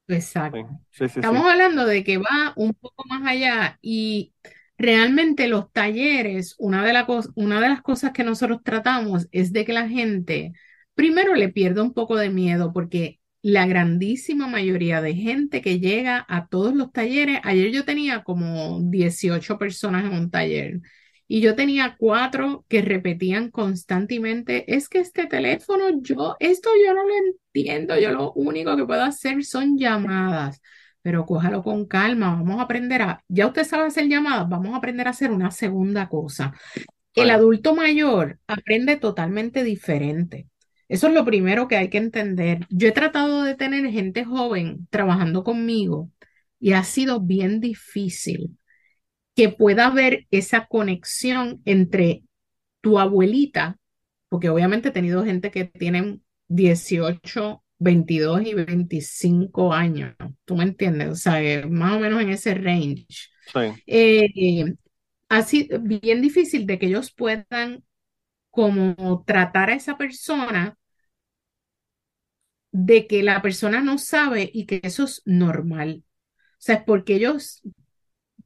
Speaker 4: Exacto. Estamos hablando de que va un poco más allá y realmente los talleres, una de, una de las cosas que nosotros tratamos es de que la gente primero le pierda un poco de miedo porque la grandísima mayoría de gente que llega a todos los talleres, ayer yo tenía como 18 personas en un taller y yo tenía cuatro que repetían constantemente, es que este teléfono, yo, esto yo no lo entiendo, yo lo único que puedo hacer son llamadas, pero cójalo con calma, vamos a aprender a, ya usted sabe hacer llamadas, vamos a aprender a hacer una segunda cosa. El adulto mayor aprende totalmente diferente. Eso es lo primero que hay que entender. Yo he tratado de tener gente joven trabajando conmigo y ha sido bien difícil que pueda haber esa conexión entre tu abuelita, porque obviamente he tenido gente que tienen 18, 22 y 25 años, ¿tú me entiendes? O sea, más o menos en ese range. Sí. Eh, así, bien difícil de que ellos puedan como tratar a esa persona de que la persona no sabe y que eso es normal. O sea, es porque ellos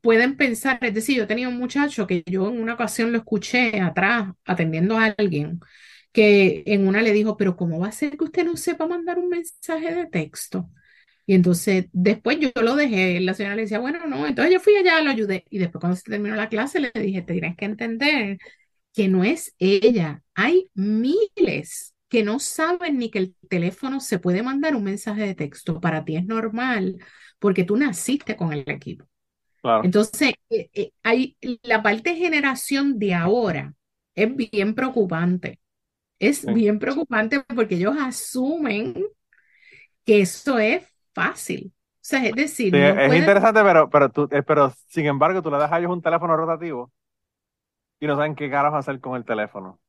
Speaker 4: pueden pensar, es decir, yo tenía un muchacho que yo en una ocasión lo escuché atrás atendiendo a alguien que en una le dijo, pero ¿cómo va a ser que usted no sepa mandar un mensaje de texto? Y entonces después yo lo dejé, la señora le decía, bueno, no, entonces yo fui allá, lo ayudé. Y después cuando se terminó la clase le dije, te tienes que entender que no es ella, hay miles que no saben ni que el teléfono se puede mandar un mensaje de texto. Para ti es normal porque tú naciste con el equipo. Entonces, eh, eh, hay, la parte de generación de ahora es bien preocupante. Es bien preocupante porque ellos asumen que eso es fácil. O sea, es decir,
Speaker 3: es interesante, pero, pero, tú, eh, pero sin embargo, tú le das a ellos un teléfono rotativo y no saben qué carajo hacer con el teléfono.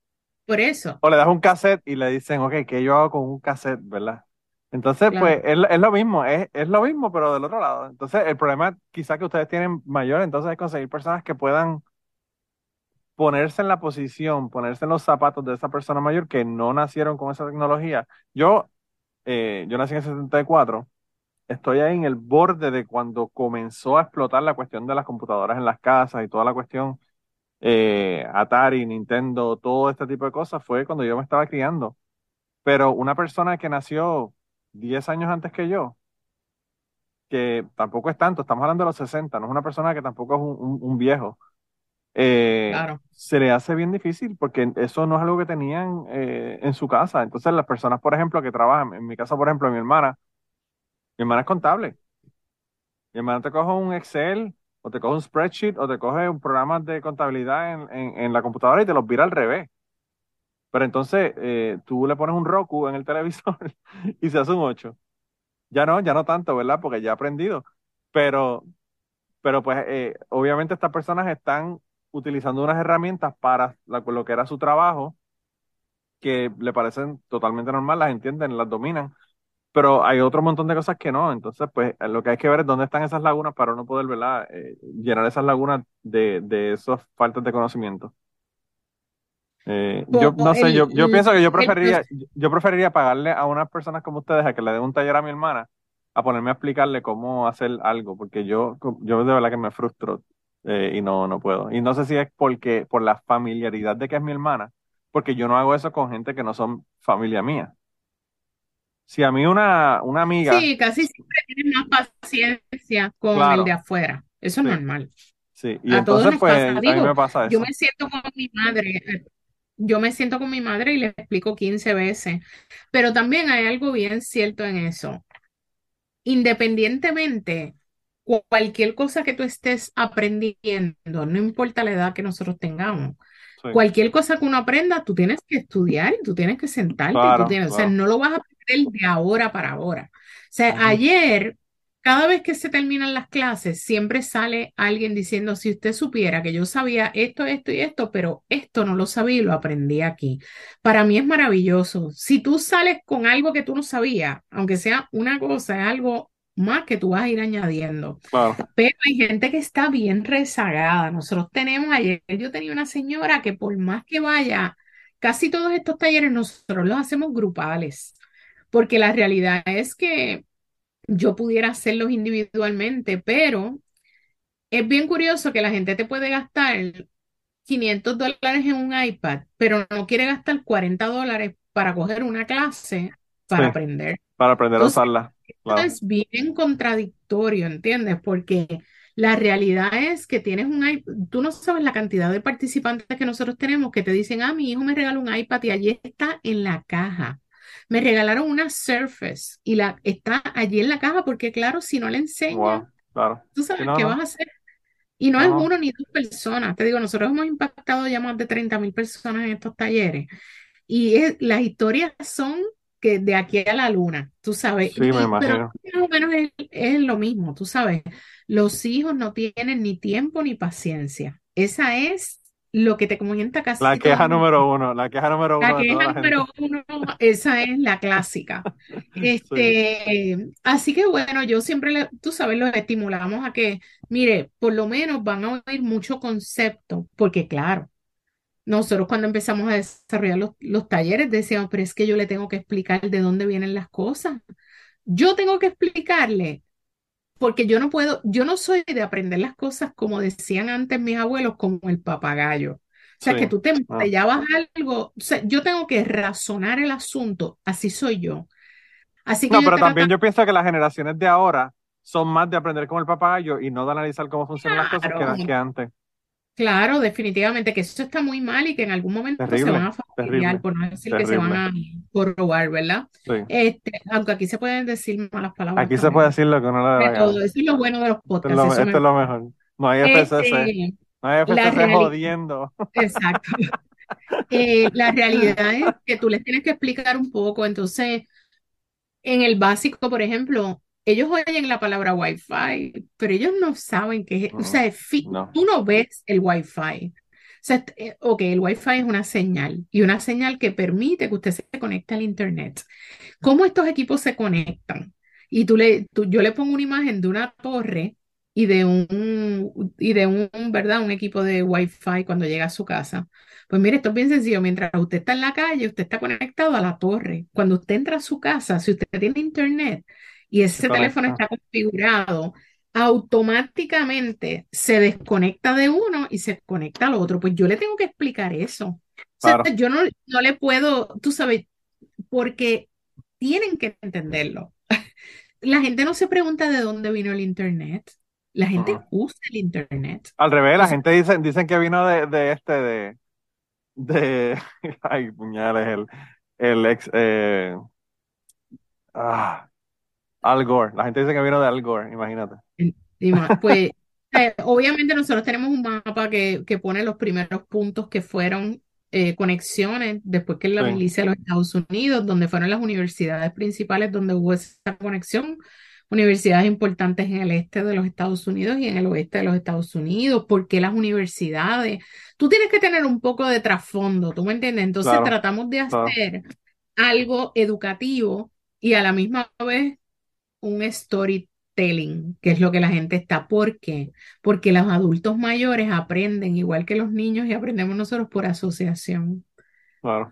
Speaker 4: Por eso.
Speaker 3: O le das un cassette y le dicen, ok, ¿qué yo hago con un cassette, verdad? Entonces, pues es, es, lo mismo, es, es, lo mismo, pero del otro lado. Entonces, el problema quizá que ustedes tienen mayor, entonces es conseguir personas que puedan ponerse en la posición, ponerse en los zapatos de esa persona mayor que no nacieron con esa tecnología. Yo, eh, yo nací en el 74, estoy ahí en el borde de cuando comenzó a explotar la cuestión de las computadoras en las casas y toda la cuestión eh, Atari, Nintendo, todo este tipo de cosas, fue cuando yo me estaba criando. Pero una persona que nació 10 años antes que yo, que tampoco es tanto, estamos hablando de los 60, no es una persona que tampoco es un, viejo. Eh, se le hace bien difícil porque eso no es algo que tenían eh, en su casa. Entonces, las personas, por ejemplo, que trabajan, en mi casa, por ejemplo, mi hermana, mi hermana es contable. Mi hermana te coge un Excel o te coge un spreadsheet, o te coge un programa de contabilidad en, en, la computadora y te los vira al revés. Pero entonces eh, tú le pones un Roku en el televisor y se hace un 8. Ya no, ya no tanto, ¿verdad? Porque ya he aprendido. Pero, pero pues eh, obviamente estas personas están utilizando unas herramientas para lo que era su trabajo que le parecen totalmente normal, las entienden, las dominan, pero hay otro montón de cosas que no, entonces pues lo que hay que ver es dónde están esas lagunas para uno poder ¿verdad? Eh, llenar esas lagunas de, de esas faltas de conocimiento. Eh, yo no sé, yo, yo pienso que yo preferiría, yo preferiría pagarle a unas personas como ustedes a que le den un taller a mi hermana a ponerme a explicarle cómo hacer algo, porque yo, yo de verdad que me frustro eh, y no, no puedo. Y no sé si es porque, por la familiaridad de que es mi hermana, porque yo no hago eso con gente que no son familia mía. Si a mí una, una amiga...
Speaker 4: Sí, casi siempre tienes más paciencia con el de afuera. Eso es normal.
Speaker 3: Sí, y entonces pues a mí me pasa eso.
Speaker 4: Yo me siento con mi madre, yo me siento con mi madre y le explico 15 veces, pero también hay algo bien cierto en eso. Independientemente cualquier cosa que tú estés aprendiendo, no importa la edad que nosotros tengamos, cualquier cosa que uno aprenda, tú tienes que estudiar y tú tienes que sentarte, tú tienes, o sea, no lo vas a aprender de ahora para ahora. O sea, ayer, cada vez que se terminan las clases, siempre sale alguien diciendo, si usted supiera que yo sabía esto, esto y esto, pero esto no lo sabía y lo aprendí aquí. Para mí es maravilloso. Si tú sales con algo que tú no sabías, aunque sea una cosa, es algo más que tú vas a ir añadiendo. Pero hay gente que está bien rezagada. Nosotros tenemos, ayer yo tenía una señora que por más que vaya, casi todos estos talleres nosotros los hacemos grupales, porque la realidad es que yo pudiera hacerlos individualmente, pero es bien curioso que la gente te puede gastar 500 dólares en un iPad, pero no quiere gastar 40 dólares para coger una clase para aprender.
Speaker 3: Para aprender a usarla.
Speaker 4: Es bien contradictorio, ¿entiendes? Porque la realidad es que tienes un iPad, tú no sabes la cantidad de participantes que nosotros tenemos que te dicen, ah, mi hijo me regaló un iPad y allí está en la caja. Me regalaron una Surface y la está allí en la caja porque claro, si no le enseño,
Speaker 3: claro.
Speaker 4: tú sabes qué vas a hacer. Y no, es uno ni dos personas. Te digo, nosotros hemos impactado ya más de 30 mil personas en estos talleres. Y las historias son de aquí a la luna, tú sabes.
Speaker 3: Sí, me Pero más
Speaker 4: o menos es, lo mismo, tú sabes. Los hijos no tienen ni tiempo ni paciencia. Esa es lo que te comenta casi.
Speaker 3: La queja número uno, la queja número uno.
Speaker 4: La queja número uno, esa es la clásica. Este, Así que bueno, yo siempre, tú sabes, los estimulamos a que, mire, por lo menos van a oír mucho concepto, porque claro, nosotros cuando empezamos a desarrollar los, talleres decíamos, pero es que yo le tengo que explicar de dónde vienen las cosas. Yo tengo que explicarle, porque yo no puedo, yo no soy de aprender las cosas como decían antes mis abuelos, como el papagayo. O sea, que tú te, ah. te llevas algo, o sea, yo tengo que razonar el asunto, así soy yo. Así que
Speaker 3: no, pero también yo pienso que las generaciones de ahora son más de aprender como el papagayo y no de analizar cómo funcionan las cosas que, que antes.
Speaker 4: Claro, definitivamente que eso está muy mal y que en algún momento se van a fastidiar, por no decir que se van a robar, ¿verdad? Este, aunque aquí se pueden decir malas palabras.
Speaker 3: Aquí se puede decir lo que uno le da
Speaker 4: Todo, eso es lo bueno de los podcasts.
Speaker 3: Esto es lo, mejor. No hay FCC. Este, no hay FCC jodiendo.
Speaker 4: Exacto. Eh, la realidad es que tú les tienes que explicar un poco. Entonces, en el básico, por ejemplo, ellos oyen la palabra Wi-Fi, pero ellos no saben qué es, o sea, tú no ves el Wi-Fi. O sea, eh, ok, el Wi-Fi es una señal y una señal que permite que usted se conecte al Internet. ¿Cómo estos equipos se conectan? Y tú le, yo le pongo una imagen de una torre y de un, y de un, ¿verdad? Un equipo de Wi-Fi cuando llega a su casa. Pues mire, esto es bien sencillo. Mientras usted está en la calle, usted está conectado a la torre. Cuando usted entra a su casa, si usted tiene internet, y ese teléfono está configurado, automáticamente se desconecta de uno y se conecta al otro. Pues yo le tengo que explicar eso. yo no, no le puedo, tú sabes, porque tienen que entenderlo. La gente no se pregunta de dónde vino el Internet. La gente usa el Internet.
Speaker 3: Al revés, la gente dice, dicen que vino de, de este, de, de, ay, puñales, el, el ex, eh, ah, al Gore. La gente dice que vino de Al Gore, imagínate.
Speaker 4: Pues obviamente nosotros tenemos un mapa que, que pone los primeros puntos que fueron eh, conexiones después que la milicia de los Estados Unidos, donde fueron las universidades principales donde hubo esa conexión, universidades importantes en el este de los Estados Unidos y en el oeste de los Estados Unidos, ¿por qué las universidades? Tú tienes que tener un poco de trasfondo, ¿tú me entiendes? Entonces tratamos de hacer algo educativo y a la misma vez un storytelling, que es lo que la gente está. ¿Por qué? Porque los adultos mayores aprenden igual que los niños y aprendemos nosotros por asociación.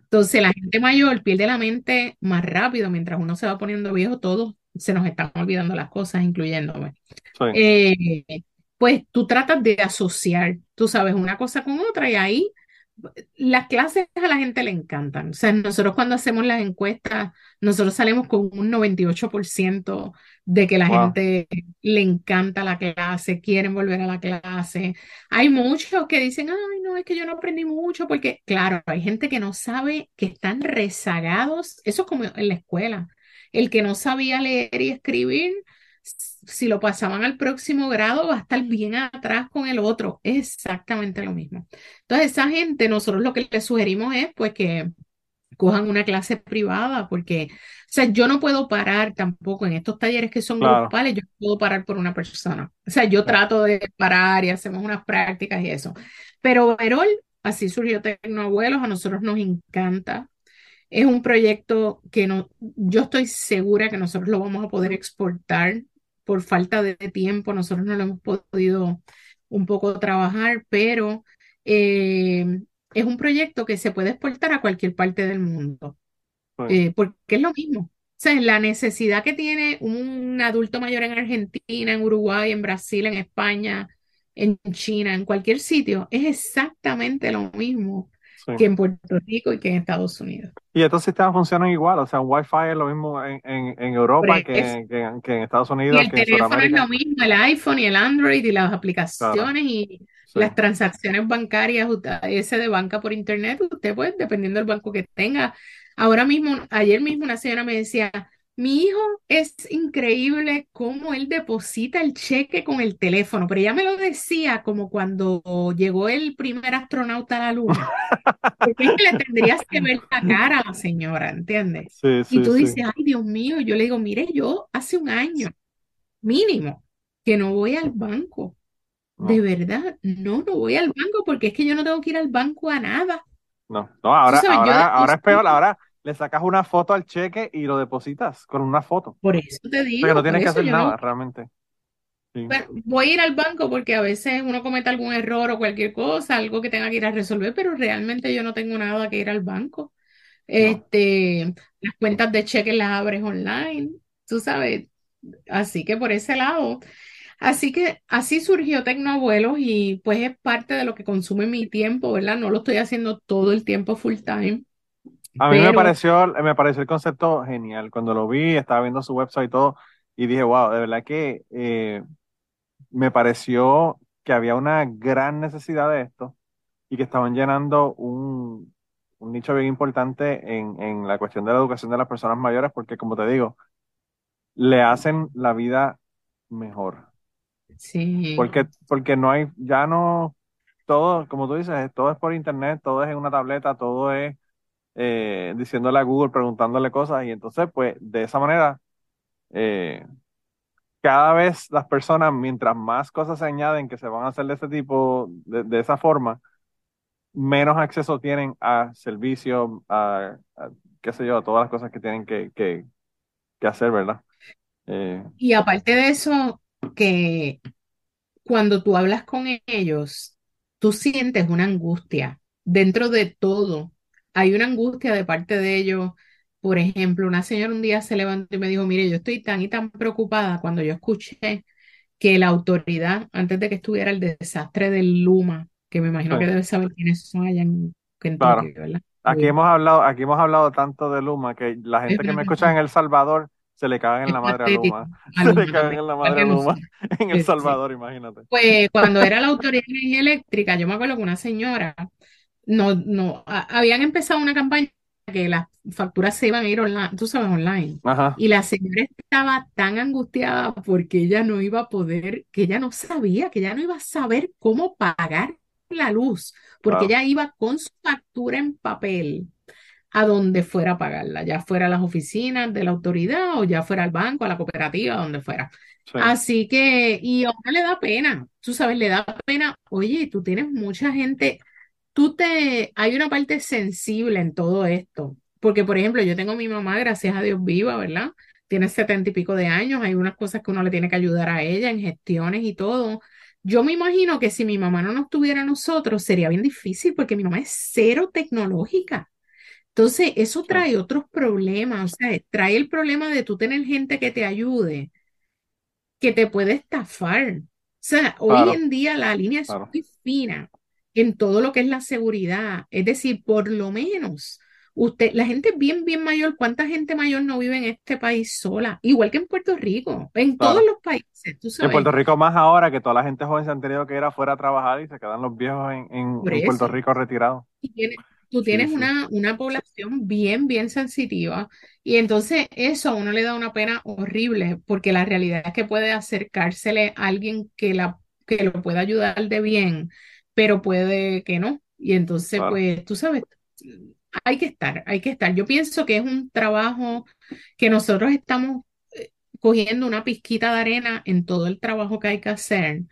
Speaker 4: Entonces la gente mayor pierde la mente más rápido mientras uno se va poniendo viejo, todos se nos están olvidando las cosas, incluyéndome. Eh, pues tú tratas de asociar, tú sabes, una cosa con otra y ahí las clases a la gente le encantan. O sea, nosotros cuando hacemos las encuestas, nosotros salimos con un 98% de que la gente le encanta la clase, quieren volver a la clase. Hay muchos que dicen, ay, no, es que yo no aprendí mucho, porque claro, hay gente que no sabe que están rezagados. Eso es como en la escuela. El que no sabía leer y escribir, si lo pasaban al próximo grado, va a estar bien atrás con el otro. Es exactamente lo mismo. Entonces, esa gente, nosotros lo que les sugerimos es pues que cojan una clase privada, porque, o sea, yo no puedo parar tampoco en estos talleres que son grupales, yo no puedo parar por una persona. O sea, yo trato de parar y hacemos unas prácticas y eso. Pero Verol, así surgió Tecnoabuelos, a nosotros nos encanta. Es un proyecto que no, yo estoy segura que nosotros lo vamos a poder exportar por falta de tiempo. Nosotros no lo hemos podido un poco trabajar, pero eh, es un proyecto que se puede exportar a cualquier parte del mundo, eh, porque es lo mismo. O sea, la necesidad que tiene un adulto mayor en Argentina, en Uruguay, en Brasil, en España, en China, en cualquier sitio, es exactamente lo mismo que en Puerto Rico y que en Estados Unidos.
Speaker 3: Y estos sistemas funcionan igual, o sea, un Wi-Fi es lo mismo en, en, Europa que, que, en Estados Unidos.
Speaker 4: Y el teléfono es lo mismo, el iPhone y el Android y las aplicaciones y las transacciones bancarias, ese de banca por internet, usted puede, dependiendo del banco que tenga. Ahora mismo, ayer mismo una señora me decía, mi hijo es increíble cómo él deposita el cheque con el teléfono, pero ella me lo decía como cuando llegó el primer astronauta a la luna. Porque le tendrías que ver la cara a la señora, ¿entiendes? y tú dices, ay Dios mío, yo le digo, mire, yo hace un año mínimo que no voy al banco. De verdad, no, no voy al banco porque es que yo no tengo que ir al banco a nada.
Speaker 3: No, no, ahora, ahora, ahora es peor, ahora le sacas una foto al cheque y lo depositas con una foto.
Speaker 4: Por eso te digo.
Speaker 3: Porque no tienes que hacer nada, realmente.
Speaker 4: voy a ir al banco porque a veces uno comete algún error o cualquier cosa, algo que tenga que ir a resolver, pero realmente yo no tengo nada que ir al banco. Este, las cuentas de cheque las abres online, tú sabes. Así que por ese lado. Así que así surgió Tecnoabuelos y pues es parte de lo que consume mi tiempo, ¿verdad? No lo estoy haciendo todo el tiempo full time.
Speaker 3: A mí me pareció, me pareció el concepto genial. Cuando lo vi, estaba viendo su website y todo, y dije, wow, de verdad que eh, me pareció que había una gran necesidad de esto y que estaban llenando un, un nicho bien importante en, en la cuestión de la educación de las personas mayores, porque como te digo, le hacen la vida mejor.
Speaker 4: Sí.
Speaker 3: Porque, porque no hay, ya no, todo, como tú dices, todo es por internet, todo es en una tableta, todo es eh, diciéndole a Google, preguntándole cosas, y entonces, pues, de esa manera, eh, cada vez las personas, mientras más cosas se añaden que se van a hacer de ese tipo, de, esa forma, menos acceso tienen a servicios, a, qué sé yo, a todas las cosas que tienen que, que, hacer, ¿verdad?
Speaker 4: Eh, y aparte de eso, que cuando tú hablas con ellos, tú sientes una angustia dentro de todo hay una angustia de parte de ellos. Por ejemplo, una señora un día se levantó y me dijo, mire, yo estoy tan y tan preocupada cuando yo escuché que la autoridad, antes de que estuviera el desastre del Luma, que me imagino que debe saber quiénes son allá en Kentucky, ¿verdad?
Speaker 3: Aquí hemos hablado, aquí hemos hablado tanto de Luma que la gente que me escucha en El Salvador se le cagan en la madre a Luma. Se le cagan en la madre a Luma en El Salvador, imagínate.
Speaker 4: Pues cuando era la autoridad de energía eléctrica, yo me acuerdo que una señora no, no, habían empezado una campaña que las facturas se iban a ir online, tú sabes, online. Y la señora estaba tan angustiada porque ella no iba a poder, que ella no sabía, que ella no iba a saber cómo pagar la luz, porque ella iba con su factura en papel a donde fuera a pagarla, ya fuera a las oficinas de la autoridad o ya fuera al banco, a la cooperativa, donde fuera. Así que, y a uno le da pena, tú sabes, le da pena, oye, tú tienes mucha gente, tú te, hay una parte sensible en todo esto, porque por ejemplo, yo tengo a mi mamá, gracias a Dios viva, ¿verdad? Tiene setenta y pico de años, hay unas cosas que uno le tiene que ayudar a ella en gestiones y todo. Yo me imagino que si mi mamá no nos tuviera a nosotros, sería bien difícil porque mi mamá es cero tecnológica. Entonces, eso trae otros problemas, o sea, trae el problema de tú tener gente que te ayude, que te puede estafar. O sea, hoy en día la línea es muy fina en todo lo que es la seguridad. Es decir, por lo menos, usted, la gente bien, bien mayor, ¿cuánta gente mayor no vive en este país sola? Igual que en Puerto Rico, en todos los países, tú sabes.
Speaker 3: En Puerto Rico más ahora que toda la gente joven se han tenido que ir afuera a trabajar y se quedan los viejos en, en, Puerto Rico retirados.
Speaker 4: Tú tienes una, una población bien, bien sensitiva y entonces eso a uno le da una pena horrible porque la realidad es que puede acercársele a alguien que, la, que lo pueda ayudar de bien, pero puede que no. Y entonces, pues, tú sabes, hay que estar, hay que estar. Yo pienso que es un trabajo que nosotros estamos eh, cogiendo una pizquita de arena en todo el trabajo que hay que hacer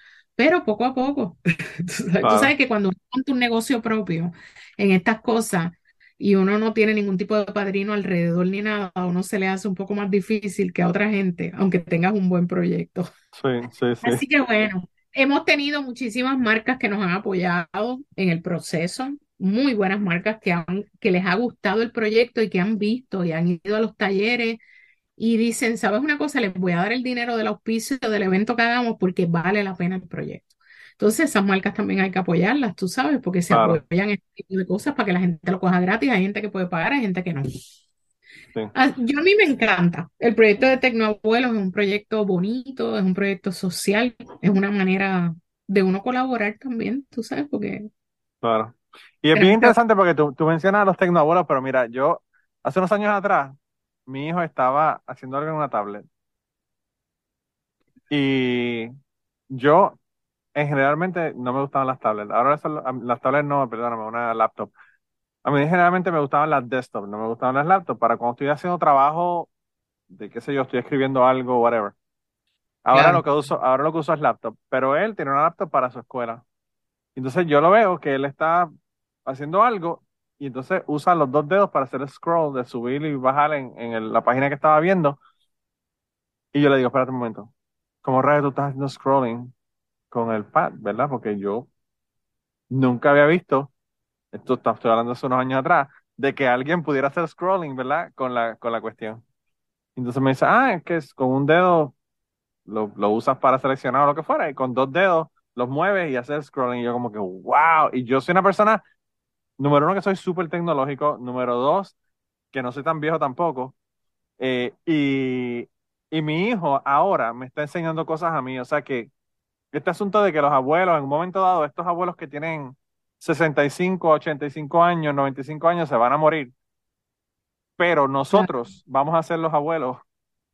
Speaker 4: pero poco a poco. Tú sabes, que cuando uno monta un negocio propio en estas cosas y uno no tiene ningún tipo de padrino alrededor ni nada, a uno se le hace un poco más difícil que a otra gente, aunque tengas un buen proyecto.
Speaker 3: Sí, sí, sí.
Speaker 4: Así que bueno, hemos tenido muchísimas marcas que nos han apoyado en el proceso, muy buenas marcas que, han, que les ha gustado el proyecto y que han visto y han ido a los talleres y dicen, ¿sabes una cosa? Les voy a dar el dinero del auspicio del evento que hagamos porque vale la pena el proyecto. Entonces, esas marcas también hay que apoyarlas, tú sabes, porque se apoyan este tipo de cosas para que la gente lo coja gratis. Hay gente que puede pagar, hay gente que no. Ah, yo a mí me encanta. El proyecto de Tecnoabuelos es un proyecto bonito, es un proyecto social, es una manera de uno colaborar también, tú sabes, porque...
Speaker 3: Claro. Y es bien interesante porque tú, tú mencionas a los tecnoabuelos, pero mira, yo hace unos años atrás mi hijo estaba haciendo algo en una tablet. Y yo, en generalmente, no me gustaban las tablets. Ahora las tablets no, perdóname, una laptop. A mí generalmente me gustaban las desktop, no me gustaban las laptops. Para cuando estoy haciendo trabajo de qué sé yo, estoy escribiendo algo, whatever. Ahora lo que uso, ahora lo que uso es laptop, pero él tiene una laptop para su escuela. Entonces yo lo veo que él está haciendo algo y entonces usa los dos dedos para hacer el scroll de subir y bajar en, en la página que estaba viendo. Y yo le digo, espérate un momento, ¿cómo rayos tú estás haciendo scrolling con el pad, verdad? Porque yo nunca había visto, esto estoy hablando hace unos años atrás, de que alguien pudiera hacer scrolling, ¿verdad? Con la, con la cuestión. Entonces me dice, ah, es que es con un dedo lo, lo usas para seleccionar o lo que fuera, y con dos dedos los mueves y haces scrolling. Y yo como que, wow. Y yo soy una persona número uno, que soy súper tecnológico. Número dos, que no soy tan viejo tampoco. Eh, y, y mi hijo ahora me está enseñando cosas a mí. O sea que este asunto de que los abuelos, en un momento dado, estos abuelos que tienen 65, 85 años, 95 años, se van a morir. Pero nosotros vamos a ser los abuelos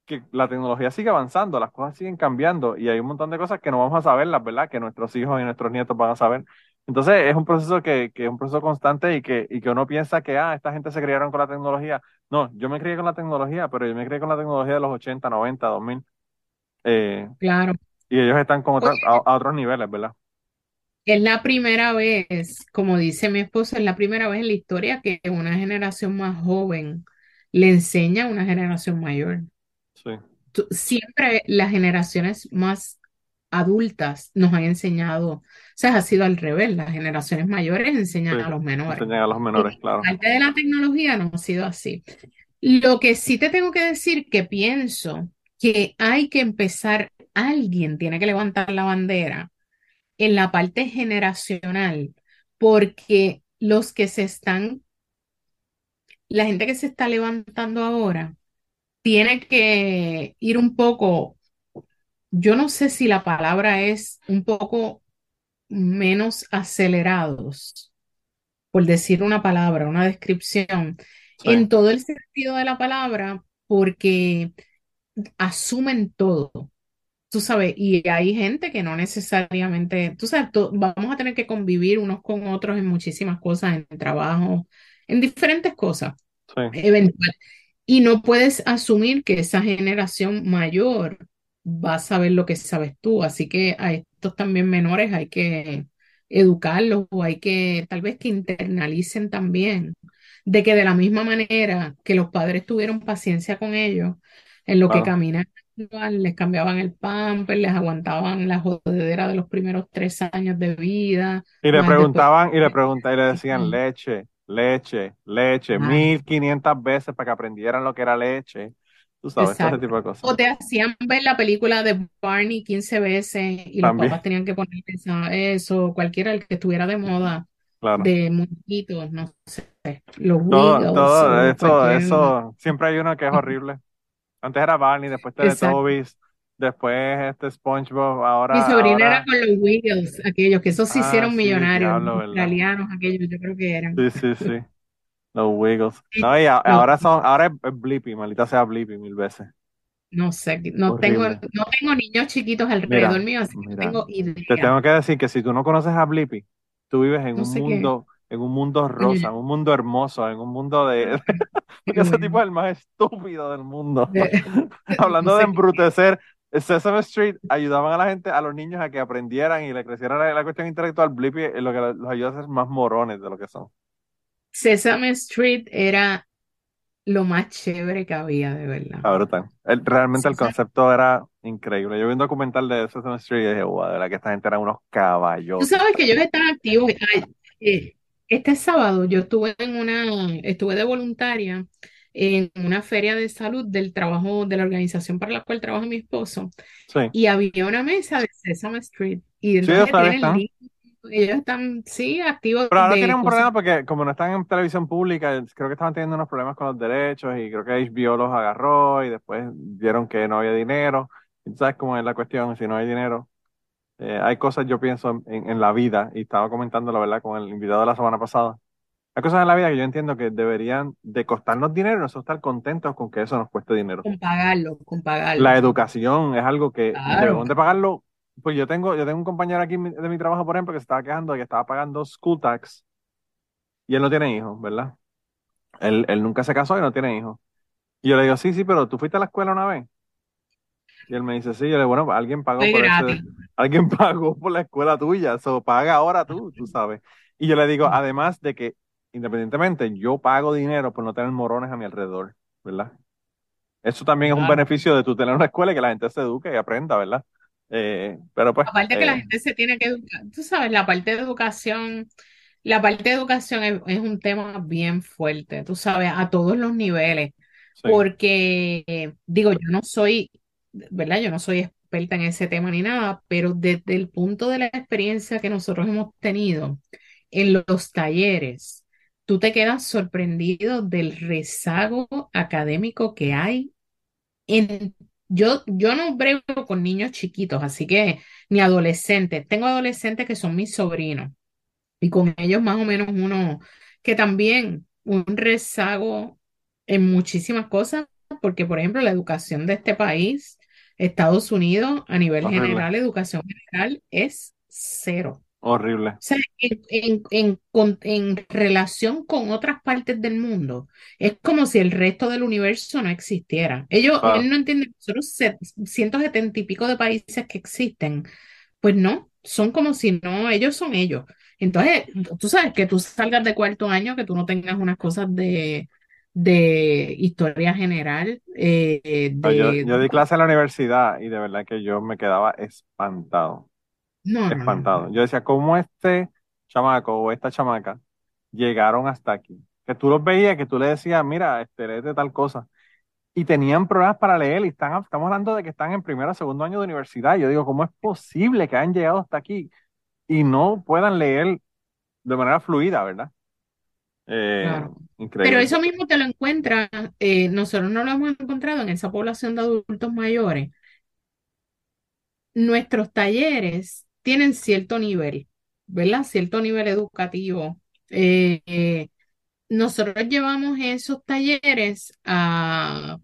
Speaker 3: que la tecnología sigue avanzando, las cosas siguen cambiando y hay un montón de cosas que no vamos a saber, las verdad, que nuestros hijos y nuestros nietos van a saber. Entonces es un proceso que, que es un proceso constante y que, y que uno piensa que, ah, esta gente se criaron con la tecnología. No, yo me crié con la tecnología, pero yo me crié con la tecnología de los 80, 90, 2000. Eh,
Speaker 4: claro.
Speaker 3: Y ellos están con a, otros niveles, ¿verdad?
Speaker 4: Es la primera vez, como dice mi esposa, es la primera vez en la historia que una generación más joven le enseña a una generación mayor.
Speaker 3: Sí.
Speaker 4: Siempre las generaciones más adultas nos han enseñado, o sea, ha sido al revés, las generaciones mayores enseñan a los menores.
Speaker 3: Enseñan a los menores, claro.
Speaker 4: Parte de la tecnología no ha sido así. Lo que sí te tengo que decir que pienso que hay que empezar, alguien tiene que levantar la bandera en la parte generacional, porque los que se están, la gente que se está levantando ahora, tiene que ir un poco yo no sé si la palabra es un poco menos acelerados, por decir una palabra, una descripción, en todo el sentido de la palabra, porque asumen todo. Tú sabes, y hay gente que no necesariamente, tú sabes, vamos a tener que convivir unos con otros en muchísimas cosas, en trabajo, en diferentes cosas, eventual. Y no puedes asumir que esa generación mayor va a saber lo que sabes tú. Así que a estos también menores hay que educarlos o hay que tal vez que internalicen también de que de la misma manera que los padres tuvieron paciencia con ellos, en lo que caminan, les cambiaban el pamper, les aguantaban la jodedera de los primeros tres años de vida.
Speaker 3: Y le preguntaban, y le preguntaban, y le decían leche, leche, leche, mil quinientas veces para que aprendieran lo que era leche. Tú sabes, ese tipo de cosas.
Speaker 4: O te hacían ver la película de Barney 15 veces y los papás tenían que poner eso, cualquiera el que estuviera de moda. de muñequitos, no sé, los
Speaker 3: todo, todo eso, eso, siempre hay uno que es horrible. Antes era Barney, después Teletubbies, después este SpongeBob, ahora...
Speaker 4: Mi sobrina era con los Wiggles, aquellos, que esos se ah, hicieron millonarios, australianos, aquellos, yo creo que eran.
Speaker 3: Sí, sí, sí. Los Wiggles. No, y ahora son, ahora es Blippi, maldita sea Blippi mil veces.
Speaker 4: No sé, no tengo, no tengo niños chiquitos alrededor mío, así que tengo idea.
Speaker 3: Te tengo que decir que si tú no conoces a Blippi, tú vives en un mundo en un mundo rosa, en un mundo hermoso, en un mundo de... Porque ese tipo es el más estúpido del mundo. Hablando de embrutecer, Sesame Street ayudaban a la gente, a los niños a que aprendieran y le creciera la, cuestión intelectual. Blippi es lo que los ayuda a ser más morones de lo que son.
Speaker 4: Sesame Street era lo más chévere que había, de verdad.
Speaker 3: Ah, realmente el concepto era increíble. Yo vi un documental de Sesame Street y dije, wow, de verdad que esta gente era unos caballos.
Speaker 4: Tú sabes que ellos están activos. Eh, este sábado yo estuve en una, estuve de voluntaria en una feria de salud del trabajo de la organización para la cual trabaja mi esposo y había una mesa de Sesame Street y
Speaker 3: sí, ellos,
Speaker 4: están, sí, activos.
Speaker 3: Pero ahora tienen un problema porque como no están en televisión pública, creo que estaban teniendo unos problemas con los derechos y creo que HBO los agarró y después vieron que no había dinero. Y tú sabes cómo es la cuestión, si no hay dinero, eh, hay cosas, yo pienso, en, en, la vida, y estaba comentando la verdad con el invitado de la semana pasada, hay cosas en la vida que yo entiendo que deberían de costarnos dinero y nosotros estar contentos con que eso nos cueste dinero.
Speaker 4: Con pagarlo, con pagarlo.
Speaker 3: La educación es algo que debemos de pagarlo. Pues yo tengo, yo tengo un compañero aquí de mi trabajo, por ejemplo, que se estaba quejando de que estaba pagando school tax y él no tiene hijos, ¿verdad? Él, él nunca se casó y no tiene hijos. Y yo le digo, sí, sí, pero tú fuiste a la escuela una vez. Y él me dice, sí, yo le digo, bueno, alguien pagó por ese, alguien pagó por la escuela tuya, eso paga ahora tú, tú sabes. Y yo le digo, además de que, independientemente, yo pago dinero por no tener morones a mi alrededor, ¿verdad? Eso también es un beneficio de tú tener una escuela y que la gente se eduque y aprenda, ¿verdad? Eh, pero pues.
Speaker 4: Aparte que la eh, gente se tiene que educar, tú sabes, la parte de educación, la parte de educación es, un tema bien fuerte, tú sabes, a todos los niveles. Porque, digo, yo no soy ¿verdad? Yo no soy experta en ese tema ni nada, pero desde el punto de la experiencia que nosotros hemos tenido en los talleres, tú te quedas sorprendido del rezago académico que hay en yo, yo no brego con niños chiquitos, así que ni adolescentes. Tengo adolescentes que son mis sobrinos y con ellos más o menos uno que también un rezago en muchísimas cosas, porque por ejemplo la educación de este país Estados Unidos, a nivel general, educación general es cero.
Speaker 3: Horrible.
Speaker 4: O sea, en, en, relación con otras partes del mundo, es como si el resto del universo no existiera. Ellos, ah. él no entiende, nosotros 170 y pico de países que existen, pues no, son como si no, ellos son ellos. Entonces, tú sabes que tú salgas de cuarto año, que tú no tengas unas cosas de, de historia general. Eh,
Speaker 3: yo, di clase en la universidad y de verdad que yo me quedaba espantado. No, espantado. Yo decía, ¿cómo este chamaco o esta chamaca llegaron hasta aquí? Que tú los veías, que tú le decías, mira, este, de tal cosa. Y tenían problemas para leer y están, estamos hablando de que están en primero o segundo año de universidad. Yo digo, ¿cómo es posible que hayan llegado hasta aquí y no puedan leer de manera fluida, verdad?
Speaker 4: Eh, Pero eso mismo te lo encuentras, eh, nosotros no lo hemos encontrado en esa población de adultos mayores. Nuestros talleres tienen cierto nivel, ¿verdad? Cierto nivel educativo. Eh, nosotros llevamos esos talleres a,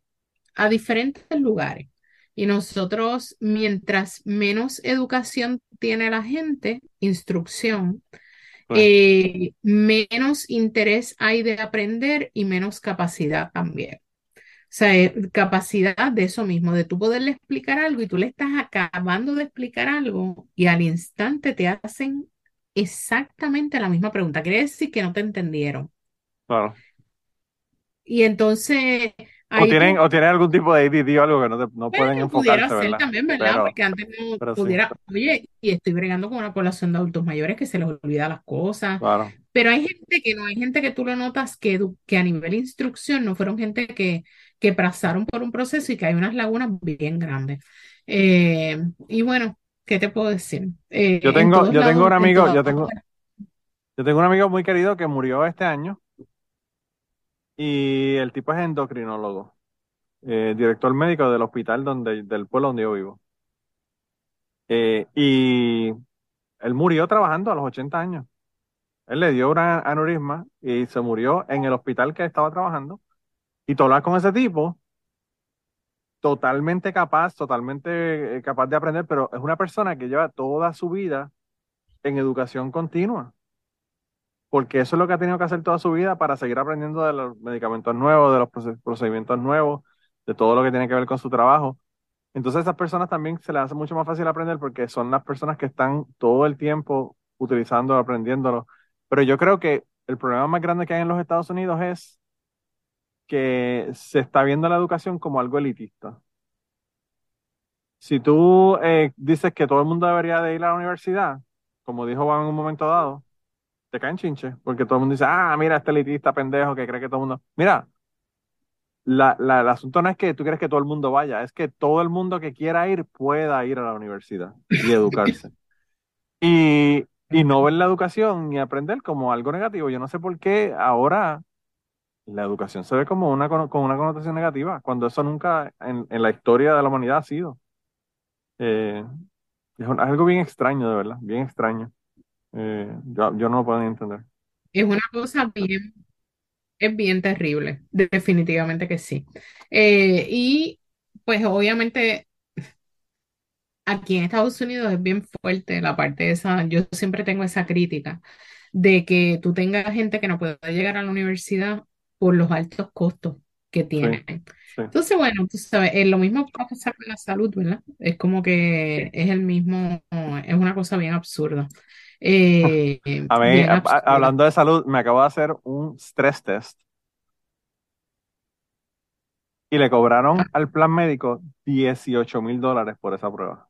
Speaker 4: a diferentes lugares. Y nosotros, mientras menos educación tiene la gente, instrucción, eh, menos interés hay de aprender y menos capacidad también. O sea, eh, capacidad de eso mismo, de tú poderle explicar algo y tú le estás acabando de explicar algo y al instante te hacen exactamente la misma pregunta. Quiere decir que no te entendieron.
Speaker 3: Claro.
Speaker 4: Y entonces
Speaker 3: o tienen, o tienen algún tipo de ADD o algo que no, no pueden enfocarse,
Speaker 4: pudiera ser también, ¿verdad? Porque antes no pudiera, oye, y estoy bregando con una población de adultos mayores que se les olvida las cosas.
Speaker 3: Claro.
Speaker 4: Pero hay gente que no, hay gente que tú lo notas que, que a nivel de instrucción no fueron gente que, que pasaron por un proceso y que hay unas lagunas bien grandes. Eh, y bueno, ¿qué te puedo decir?
Speaker 3: Eh, yo tengo, yo tengo un amigo, yo tengo, yo tengo un amigo muy querido que murió este año y el tipo es endocrinólogo, eh, director médico del hospital donde, del pueblo donde yo vivo. Eh, y él murió trabajando a los 80 años. Él le dio una aneurisma y se murió en el hospital que estaba trabajando. Y tú hablas con ese tipo, totalmente capaz, totalmente eh, capaz de aprender, pero es una persona que lleva toda su vida en educación continua porque eso es lo que ha tenido que hacer toda su vida para seguir aprendiendo de los medicamentos nuevos, de los procedimientos nuevos, de todo lo que tiene que ver con su trabajo. Entonces a esas personas también se les hace mucho más fácil aprender porque son las personas que están todo el tiempo utilizándolo, aprendiéndolo. Pero yo creo que el problema más grande que hay en los Estados Unidos es que se está viendo la educación como algo elitista. Si tú eh, dices que todo el mundo debería de ir a la universidad, como dijo Juan en un momento dado, te caen chinche, porque todo el mundo dice, ah, mira, este elitista pendejo que cree que todo el mundo. Mira, la, la, el asunto no es que tú crees que todo el mundo vaya, es que todo el mundo que quiera ir pueda ir a la universidad y educarse. y, y no ver la educación ni aprender como algo negativo. Yo no sé por qué ahora la educación se ve como una, con una connotación negativa, cuando eso nunca en, en la historia de la humanidad ha sido. Eh, es algo bien extraño, de verdad, bien extraño. Eh, yo, yo no lo puedo entender.
Speaker 4: Es una cosa bien, es bien terrible, definitivamente que sí. Eh, y pues obviamente aquí en Estados Unidos es bien fuerte la parte de esa, yo siempre tengo esa crítica de que tú tengas gente que no puede llegar a la universidad por los altos costos que tienen. Entonces, bueno, tú sabes, es lo mismo que va a pasar con la salud, ¿verdad? Es como que es el mismo, es una cosa bien absurda. Eh,
Speaker 3: a mí, hablando de salud, me acabo de hacer un stress test y le cobraron ah. al plan médico 18 mil dólares por esa prueba.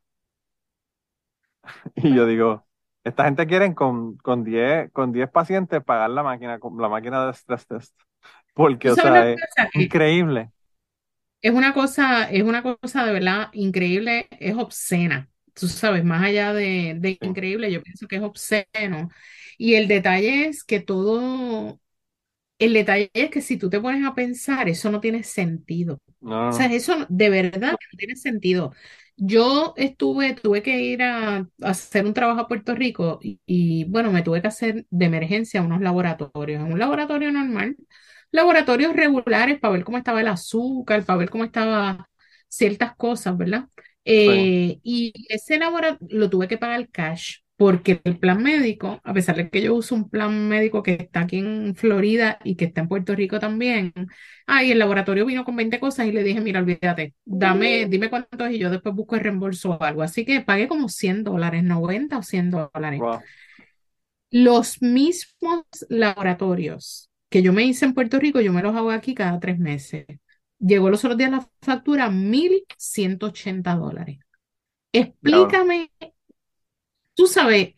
Speaker 3: Y yo digo, esta gente quiere con, con 10, con 10 pacientes pagar la máquina, la máquina de stress test. Porque, o sea, es increíble.
Speaker 4: Es una cosa, es una cosa de verdad increíble, es obscena tú sabes, más allá de, increíble, yo pienso que es obsceno. Y el detalle es que todo, el detalle es que si tú te pones a pensar, eso no tiene sentido. O sea, eso de verdad no tiene sentido. Yo estuve, tuve que ir a, hacer un trabajo a Puerto Rico y, y, bueno, me tuve que hacer de emergencia unos laboratorios. En un laboratorio normal, laboratorios regulares para ver cómo estaba el azúcar, para ver cómo estaban ciertas cosas, ¿verdad? Eh, y ese laboratorio lo tuve que pagar cash porque el plan médico, a pesar de que yo uso un plan médico que está aquí en Florida y que está en Puerto Rico también, ahí el laboratorio vino con 20 cosas y le dije, mira, olvídate, dame, dime cuánto es y yo después busco el reembolso o algo. Así que pagué como 100 dólares, 90 o 100 dólares. Los mismos laboratorios que yo me hice en Puerto Rico, yo me los hago aquí cada tres meses. Llegó los otros días la factura, 1.180 dólares. Explícame, tú sabes,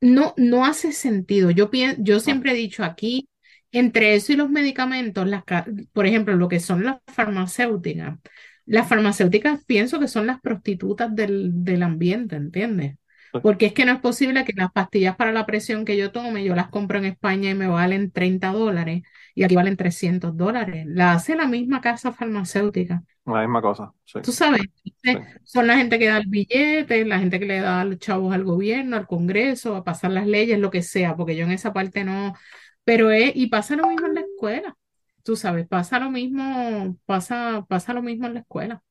Speaker 4: no, no hace sentido. Yo, yo siempre he dicho aquí, entre eso y los medicamentos, las, por ejemplo, lo que son las farmacéuticas, las farmacéuticas pienso que son las prostitutas del, del ambiente, ¿entiendes? Porque es que no es posible que las pastillas para la presión que yo tome, yo las compro en España y me valen 30 dólares y aquí valen 300 dólares. La hace la misma casa farmacéutica.
Speaker 3: La misma cosa, sí.
Speaker 4: Tú sabes, son la gente que da el billete, la gente que le da los chavos al gobierno, al Congreso, a pasar las leyes, lo que sea, porque yo en esa parte no, Pero es, y pasa lo mismo en la escuela, tú sabes, pasa lo mismo, pasa, pasa lo mismo en la escuela.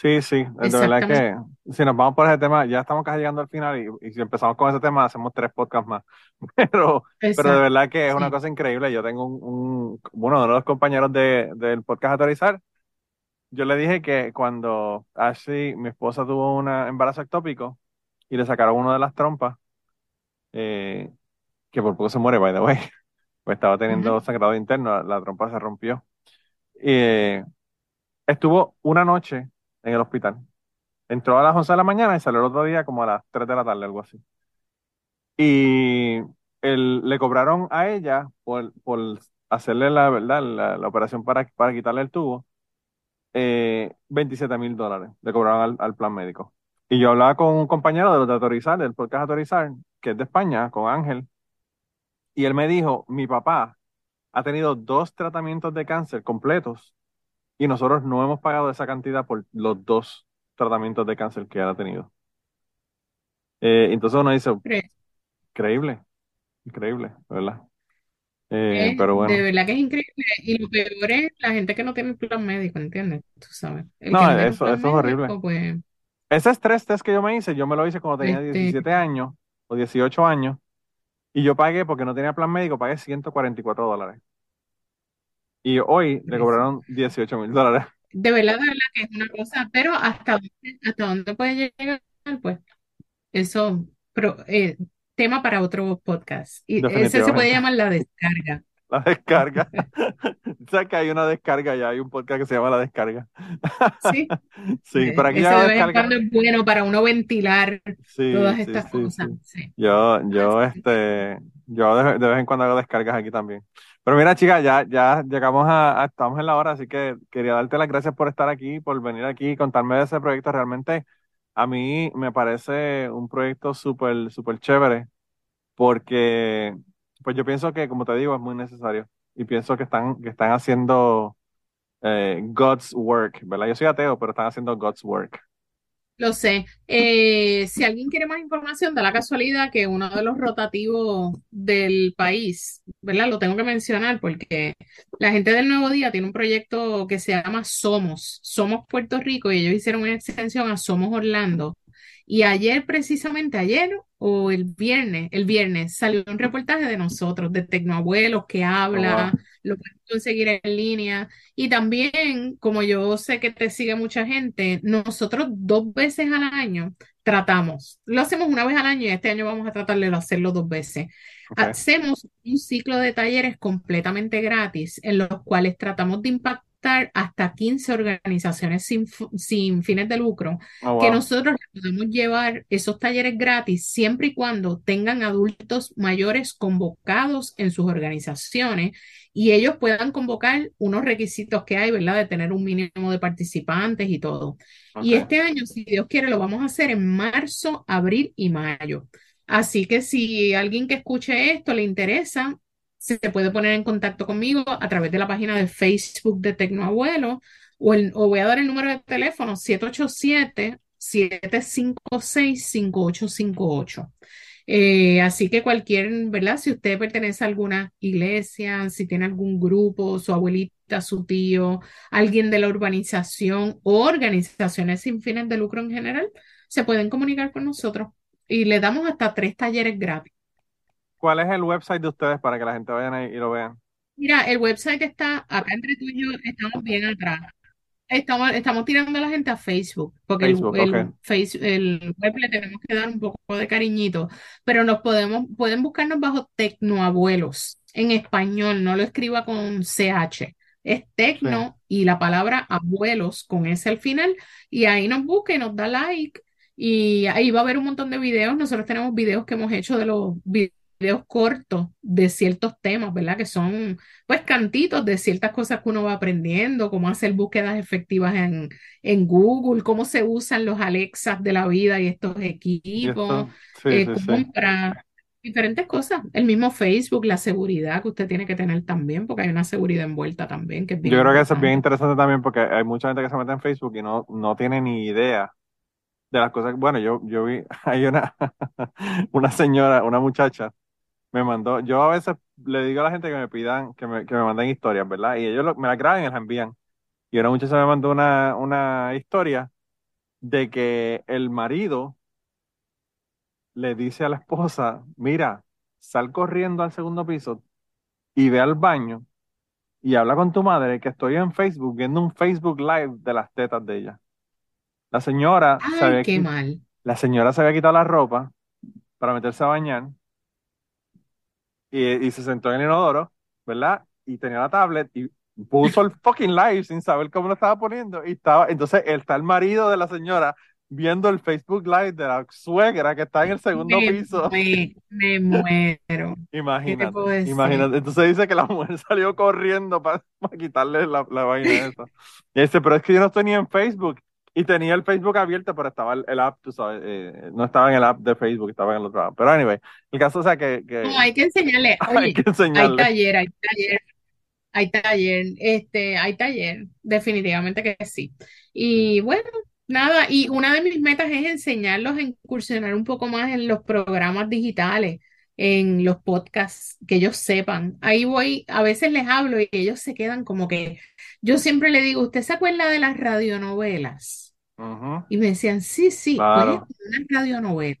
Speaker 3: Sí, sí, de verdad que si nos vamos por ese tema, ya estamos casi llegando al final y, si empezamos con ese tema hacemos tres podcasts más. Pero, pero de verdad que es una cosa increíble. Yo tengo un, uno de los compañeros de, del podcast Autorizar, yo le dije que cuando Ashley, mi esposa, tuvo un embarazo ectópico y le sacaron una de las trompas, eh, que por poco se muere, by the way, pues estaba teniendo sangrado interno, la, trompa se rompió. Eh, estuvo una noche en el hospital. Entró a las 11 de la mañana y salió el otro día como a las 3 de la tarde, algo así. Y le cobraron a ella por, por hacerle la, ¿verdad? La, operación para, para quitarle el tubo, eh, 27 mil dólares le cobraron al, plan médico. Y yo hablaba con un compañero de los de Autorizar, del podcast Autorizar, que es de España, con Ángel, y él me dijo, mi papá ha tenido dos tratamientos de cáncer completos y nosotros no hemos pagado esa cantidad por los dos tratamientos de cáncer que él ha tenido. Eh, entonces uno dice, increíble, increíble, ¿verdad? Eh, pero bueno.
Speaker 4: De verdad que es increíble. Y lo peor es la gente que no tiene plan médico, ¿entiendes? Tú sabes.
Speaker 3: no, eso, eso es horrible. Pues, Ese estrés test que yo me hice, yo me lo hice cuando tenía 17 este años o 18 años. Y yo pagué, porque no tenía plan médico, pagué 144 dólares. Y hoy le cobraron 18 mil dólares.
Speaker 4: De verdad, de verdad que es una cosa, pero hasta dónde, hasta dónde puede llegar, pues eso, pero, eh, tema para otro podcast. Y ese se puede llamar la descarga.
Speaker 3: La descarga. ¿Sabes que hay una descarga ya? Hay un podcast que se llama La Descarga.
Speaker 4: Sí.
Speaker 3: sí, para aquí
Speaker 4: ya descarga. es bueno para uno ventilar todas estas cosas.
Speaker 3: Yo, yo, este, yo de, vez en cuando hago descargas aquí también. Pero mira, chicas, ya, ya llegamos a, estamos en la hora, así que quería darte las gracias por estar aquí, por venir aquí y contarme de ese proyecto. Realmente a mí me parece un proyecto súper, súper chévere, porque pues yo pienso que, como te digo, es muy necesario. Y pienso que están, que están haciendo eh, God's work, ¿verdad? Yo soy ateo, pero están haciendo God's work.
Speaker 4: Lo sé. Eh, si alguien quiere más información, da la casualidad que uno de los rotativos del país, ¿verdad? Lo tengo que mencionar porque la gente del Nuevo Día tiene un proyecto que se llama Somos, Somos Puerto Rico, y ellos hicieron una extensión a Somos Orlando. Y ayer, precisamente ayer o el viernes, el viernes salió un reportaje de nosotros, de Tecnoabuelos, que habla, lo pueden conseguir en línea. Y también, como yo sé que te sigue mucha gente, nosotros dos veces al año tratamos. Lo hacemos una vez al año y este año vamos a tratar de hacerlo dos veces. Hacemos un ciclo de talleres completamente gratis en los cuales tratamos de impactar hasta 15 organizaciones sin, sin fines de lucro, oh, que nosotros podemos llevar esos talleres gratis siempre y cuando tengan adultos mayores convocados en sus organizaciones y ellos puedan convocar unos requisitos que hay, ¿verdad? De tener un mínimo de participantes y todo. Y este año, si Dios quiere, lo vamos a hacer en marzo, abril y mayo. Así que si alguien que escuche esto le interesa, se puede poner en contacto conmigo a través de la página de Facebook de Tecnoabuelo o, o voy a dar el número de teléfono 787-756-5858. Eh, así que cualquier, ¿verdad? Si usted pertenece a alguna iglesia, si tiene algún grupo, su abuelita, su tío, alguien de la urbanización o organizaciones sin fines de lucro en general, se pueden comunicar con nosotros y le damos hasta tres talleres gratis.
Speaker 3: ¿Cuál es el website de ustedes para que la gente vaya ahí y lo vean?
Speaker 4: Mira, el website está acá entre tú y yo, estamos bien atrás. Estamos, estamos tirando a la gente a Facebook, porque el, el web le tenemos que dar un poco de cariñito, pero nos podemos, pueden buscarnos bajo Tecnoabuelos, en español, no lo escriba con CH, es Tecno y la palabra abuelos con S al final, y ahí nos busca y nos da like, y ahí va a haber un montón de videos, nosotros tenemos videos que hemos hecho de los videos videos cortos de ciertos temas, ¿verdad? Que son pues cantitos de ciertas cosas que uno va aprendiendo, cómo hacer búsquedas efectivas en, en Google, cómo se usan los Alexas de la vida y estos equipos, eh, diferentes cosas. El mismo Facebook, la seguridad que usted tiene que tener también, porque hay una seguridad envuelta también. Que
Speaker 3: Yo creo que eso es bien interesante también porque hay mucha gente que se mete en Facebook y no, no tiene ni idea de las cosas. Bueno, yo, yo vi, hay una, una señora, una muchacha me mandó, yo a veces le digo a la gente que me pidan, que me, que me manden historias, ¿verdad? Y ellos me las graban y las envían. Y una muchacha me mandó una, una historia de que el marido le dice a la esposa, mira, sal corriendo al segundo piso y ve al baño y habla con tu madre que estoy en Facebook viendo un Facebook Live de las tetas de ella. La señora
Speaker 4: Ay, qué mal.
Speaker 3: La señora se había quitado la ropa para meterse a bañar y, se sentó en el inodoro, ¿verdad? Y tenía la tablet y puso el fucking live sin saber cómo lo estaba poniendo y estaba, entonces está el marido de la señora viendo el Facebook Live de la suegra que está en el segundo piso.
Speaker 4: Me, muero.
Speaker 3: imagínate, imagínate. Entonces dice que la mujer salió corriendo para, quitarle la, la vaina esa. Y dice, pero es que yo no estoy ni en Facebook. Y tenía el Facebook abierto, pero estaba el, app, tú sabes, eh, no estaba en el app de Facebook, estaba en el otro app. Pero anyway, el caso es que, que...
Speaker 4: No, hay que enseñarle. hay que enseñarle. Hay taller, hay taller. Hay taller, este, hay taller, definitivamente que sí. Y bueno, nada, y una de mis metas es enseñarlos a incursionar un poco más en los programas digitales, en los podcasts, que ellos sepan. Ahí voy, a veces les hablo y ellos se quedan como que, yo siempre le digo, ¿usted se acuerda de las radionovelas? Y me decían, sí, sí, claro. una radionovela.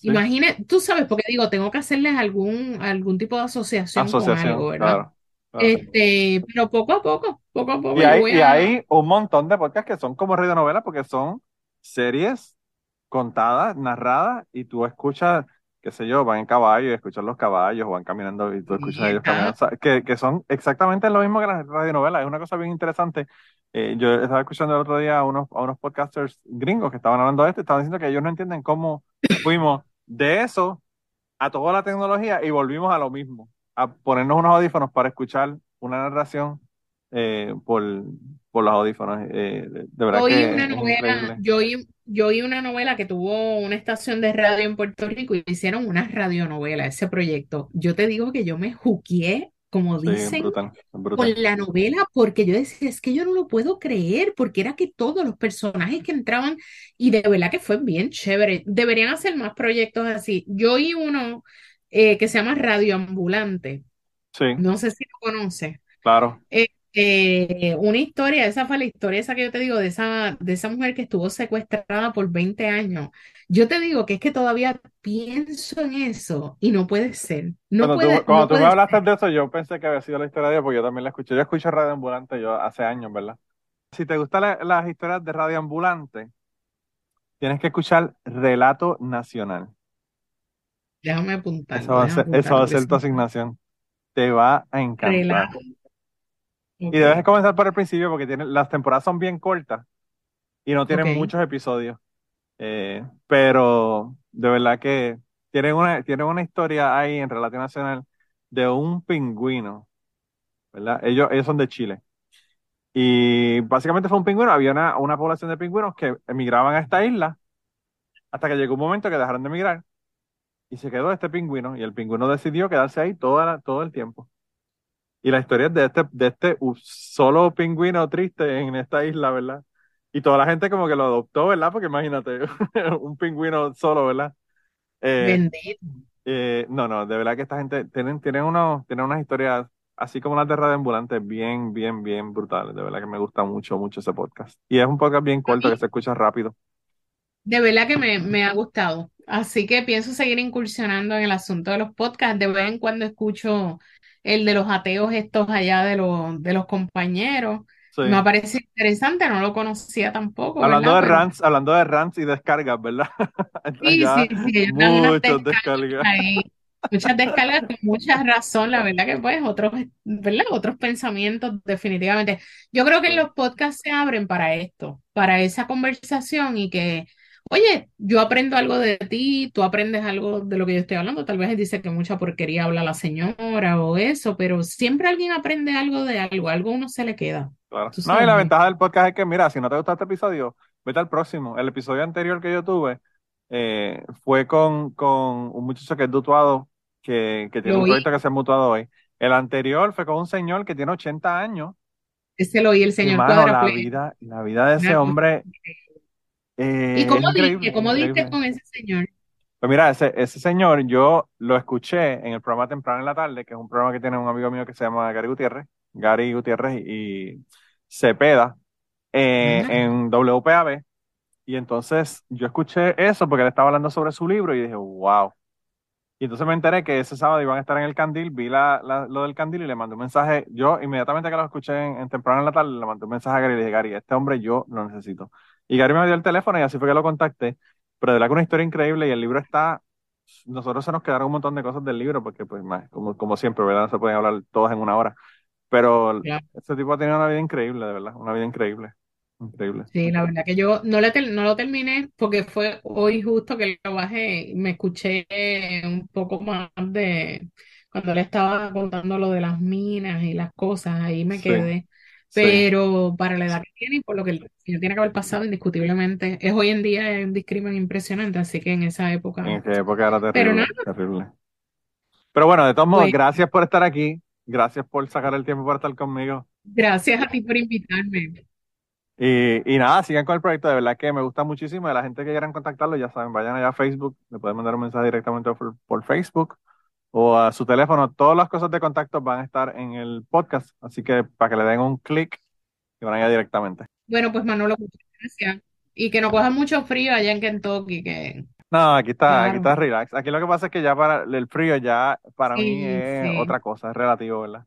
Speaker 4: Imagine, tú sabes, porque digo, tengo que hacerles algún, algún tipo de asociación, con algo, ¿verdad? Este, pero poco a poco, poco a poco.
Speaker 3: Y hay, un montón de podcasts que son como radionovelas porque son series contadas, narradas, y tú escuchas, qué sé yo, van en caballo y escuchas los caballos, o van caminando y tú escuchas a ellos caminando. que, que son exactamente lo mismo que las radionovelas. Es una cosa bien interesante. Eh, yo estaba escuchando el otro día a unos, a unos podcasters gringos que estaban hablando de esto y estaban diciendo que ellos no entienden cómo fuimos de eso a toda la tecnología y volvimos a lo mismo a ponernos unos audífonos para escuchar una narración eh, por, por, los audífonos. Eh, de verdad
Speaker 4: que una novela, yo oí, yo oí una novela que tuvo una estación de radio en Puerto Rico y hicieron una radionovela, ese proyecto. Yo te digo que yo me juqué, como dicen, con la novela, porque yo decía, es que yo no lo puedo creer, porque era que todos los personajes que entraban, y de verdad que fue bien chévere. Deberían hacer más proyectos así. Yo oí uno eh, que se llama Radioambulante.
Speaker 3: Sí.
Speaker 4: No sé si lo conoce.
Speaker 3: Claro.
Speaker 4: Eh, eh, una historia, esa fue la historia esa que yo te digo, de esa, de esa mujer que estuvo secuestrada por 20 años. Yo te digo que es que todavía pienso en eso y no puede ser. No
Speaker 3: cuando
Speaker 4: puede,
Speaker 3: tú, cuando tú me hablaste de eso, yo pensé que había sido la historia de ella, porque yo también la escuché. Yo escucho Radioambulante yo hace años, ¿verdad? Si te gustan las historias de Radioambulante, tienes que escuchar Relato Nacional.
Speaker 4: Déjame apuntar.
Speaker 3: Eso va, a ser, eso va a ser tu asignación. Te va a encantar. Y debes comenzar por el principio porque tiene, las temporadas son bien cortas y no tienen muchos episodios. Eh, pero de verdad que tienen una, tienen una historia ahí en Relación Nacional de un pingüino, ¿verdad? Ellos, ellos son de Chile. Y básicamente fue un pingüino, había una, una población de pingüinos que emigraban a esta isla hasta que llegó un momento que dejaron de emigrar y se quedó este pingüino y el pingüino decidió quedarse ahí toda todo el tiempo. Y la historia es de este, de este solo pingüino triste en esta isla, ¿verdad? Y toda la gente como que lo adoptó, ¿verdad? Porque imagínate, un pingüino solo, ¿verdad?
Speaker 4: Eh, Bendito.
Speaker 3: Eh, no, no, de verdad que esta gente tienen, tienen, unos, tienen unas historias, así como las de Radio Ambulante, bien, bien, bien brutales. De verdad que me gusta mucho, mucho ese podcast. Y es un podcast bien corto que se escucha rápido.
Speaker 4: De verdad que me, me ha gustado. Así que pienso seguir incursionando en el asunto de los podcasts. De vez en cuando escucho el de los ateos estos allá de los, de los compañeros. Me parece interesante, no lo conocía tampoco.
Speaker 3: Hablando de rants, hablando de rants y descargas, ¿verdad?
Speaker 4: sí, sí, sí, muchas descargas. Muchas descargas con mucha razón, la verdad que pues otros, ¿verdad? Otros pensamientos definitivamente. Yo creo que los podcasts se abren para esto, para esa conversación y que oye, yo aprendo algo de ti, tú aprendes algo de lo que yo estoy hablando, tal vez él dice que mucha porquería habla la señora o eso, pero siempre alguien aprende algo de algo, algo uno se le queda.
Speaker 3: Claro. No, y la ventaja del podcast es que, mira, si no te gusta este episodio, vete al próximo. El episodio anterior que yo tuve eh, fue con, con un muchacho que es dutuado, que, que tiene un proyecto que se ha mutuado hoy. El anterior fue con un señor que tiene 80 años.
Speaker 4: Ese lo oí el señor
Speaker 3: la vida, la vida de ese hombre
Speaker 4: ¿Y cómo diste? ¿Cómo diste con ese señor?
Speaker 3: Pues mira, ese, ese señor yo lo escuché en el programa Temprano en la Tarde, que es un programa que tiene un amigo mío que se llama Gary Gutiérrez, Gary Gutiérrez y, Cepeda, eh, en WPAB. Y entonces yo escuché eso porque él estaba hablando sobre su libro y dije, wow. Y entonces me enteré que ese sábado iban a estar en el Candil, vi la, lo del Candil y le mandé un mensaje. Yo inmediatamente que lo escuché en, temprano en la tarde, le mandé un mensaje a Gary y le dije, Gary, este hombre yo lo necesito. Y Gary me dio el teléfono y así fue que lo contacté. Pero de verdad que una historia increíble y el libro está, nosotros se nos quedaron un montón de cosas del libro porque pues como, como siempre, ¿verdad? No se pueden hablar todas en una hora. Pero este tipo ha tenido una vida increíble, de verdad, una vida increíble. Increíble.
Speaker 4: Sí, la verdad que yo no, le no lo terminé porque fue hoy justo que lo bajé y me escuché un poco más de cuando le estaba contando lo de las minas y las cosas, ahí me quedé. Pero para la edad que tiene y por lo que el señor tiene que haber pasado, indiscutiblemente, es hoy en día un discrimen impresionante, así que en esa época.
Speaker 3: En esa época era terrible, Pero terrible. Pero bueno, de todos modos, pues gracias por estar aquí. Gracias por sacar el tiempo para estar conmigo.
Speaker 4: Gracias a ti por invitarme.
Speaker 3: Y, y, nada, sigan con el proyecto, de verdad que me gusta muchísimo. De la gente que quieran contactarlo, ya saben, vayan allá a Facebook, le pueden mandar un mensaje directamente por, Facebook o a su teléfono. Todas las cosas de contacto van a estar en el podcast, así que para que le den un clic y van allá directamente.
Speaker 4: Bueno, pues Manolo, muchas gracias. Y que no coja mucho frío allá en Kentucky, que...
Speaker 3: No, aquí está, aquí está relax. Aquí lo que pasa es que ya para el frío ya para mí es otra cosa, es relativo, ¿verdad?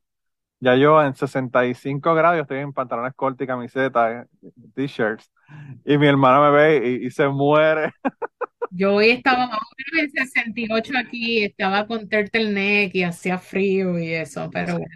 Speaker 3: Ya yo en 65 grados estoy en pantalones cortos y camiseta, t-shirts, y mi hermana me ve y, se muere.
Speaker 4: Yo hoy estaba más o menos en 68 aquí, estaba con turtleneck y hacía frío y eso, pero bueno,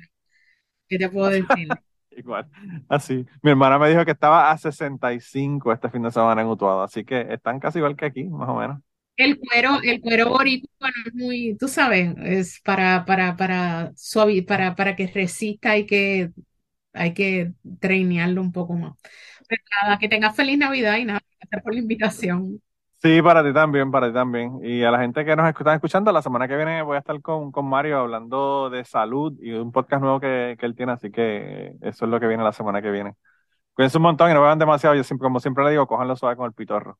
Speaker 4: ¿qué te puedo decir?
Speaker 3: Igual, así. Mi hermana me dijo que estaba a 65 este fin de semana en Utuado, así que están casi igual que aquí, más o menos.
Speaker 4: El cuero, el cuero boricua es muy, tú sabes, es para, para, para suave, para, para que resista hay que, hay que trainearlo un poco más. Pero nada, que tengas feliz Navidad y nada, gracias por la invitación.
Speaker 3: Sí, para ti también, para ti también. Y a la gente que nos está escuchando, la semana que viene voy a estar con, con Mario hablando de salud y un podcast nuevo que, que él tiene, así que eso es lo que viene la semana que viene. Cuídense un montón y no vean demasiado. Yo como siempre le digo, cojanlo suave con el pitorro.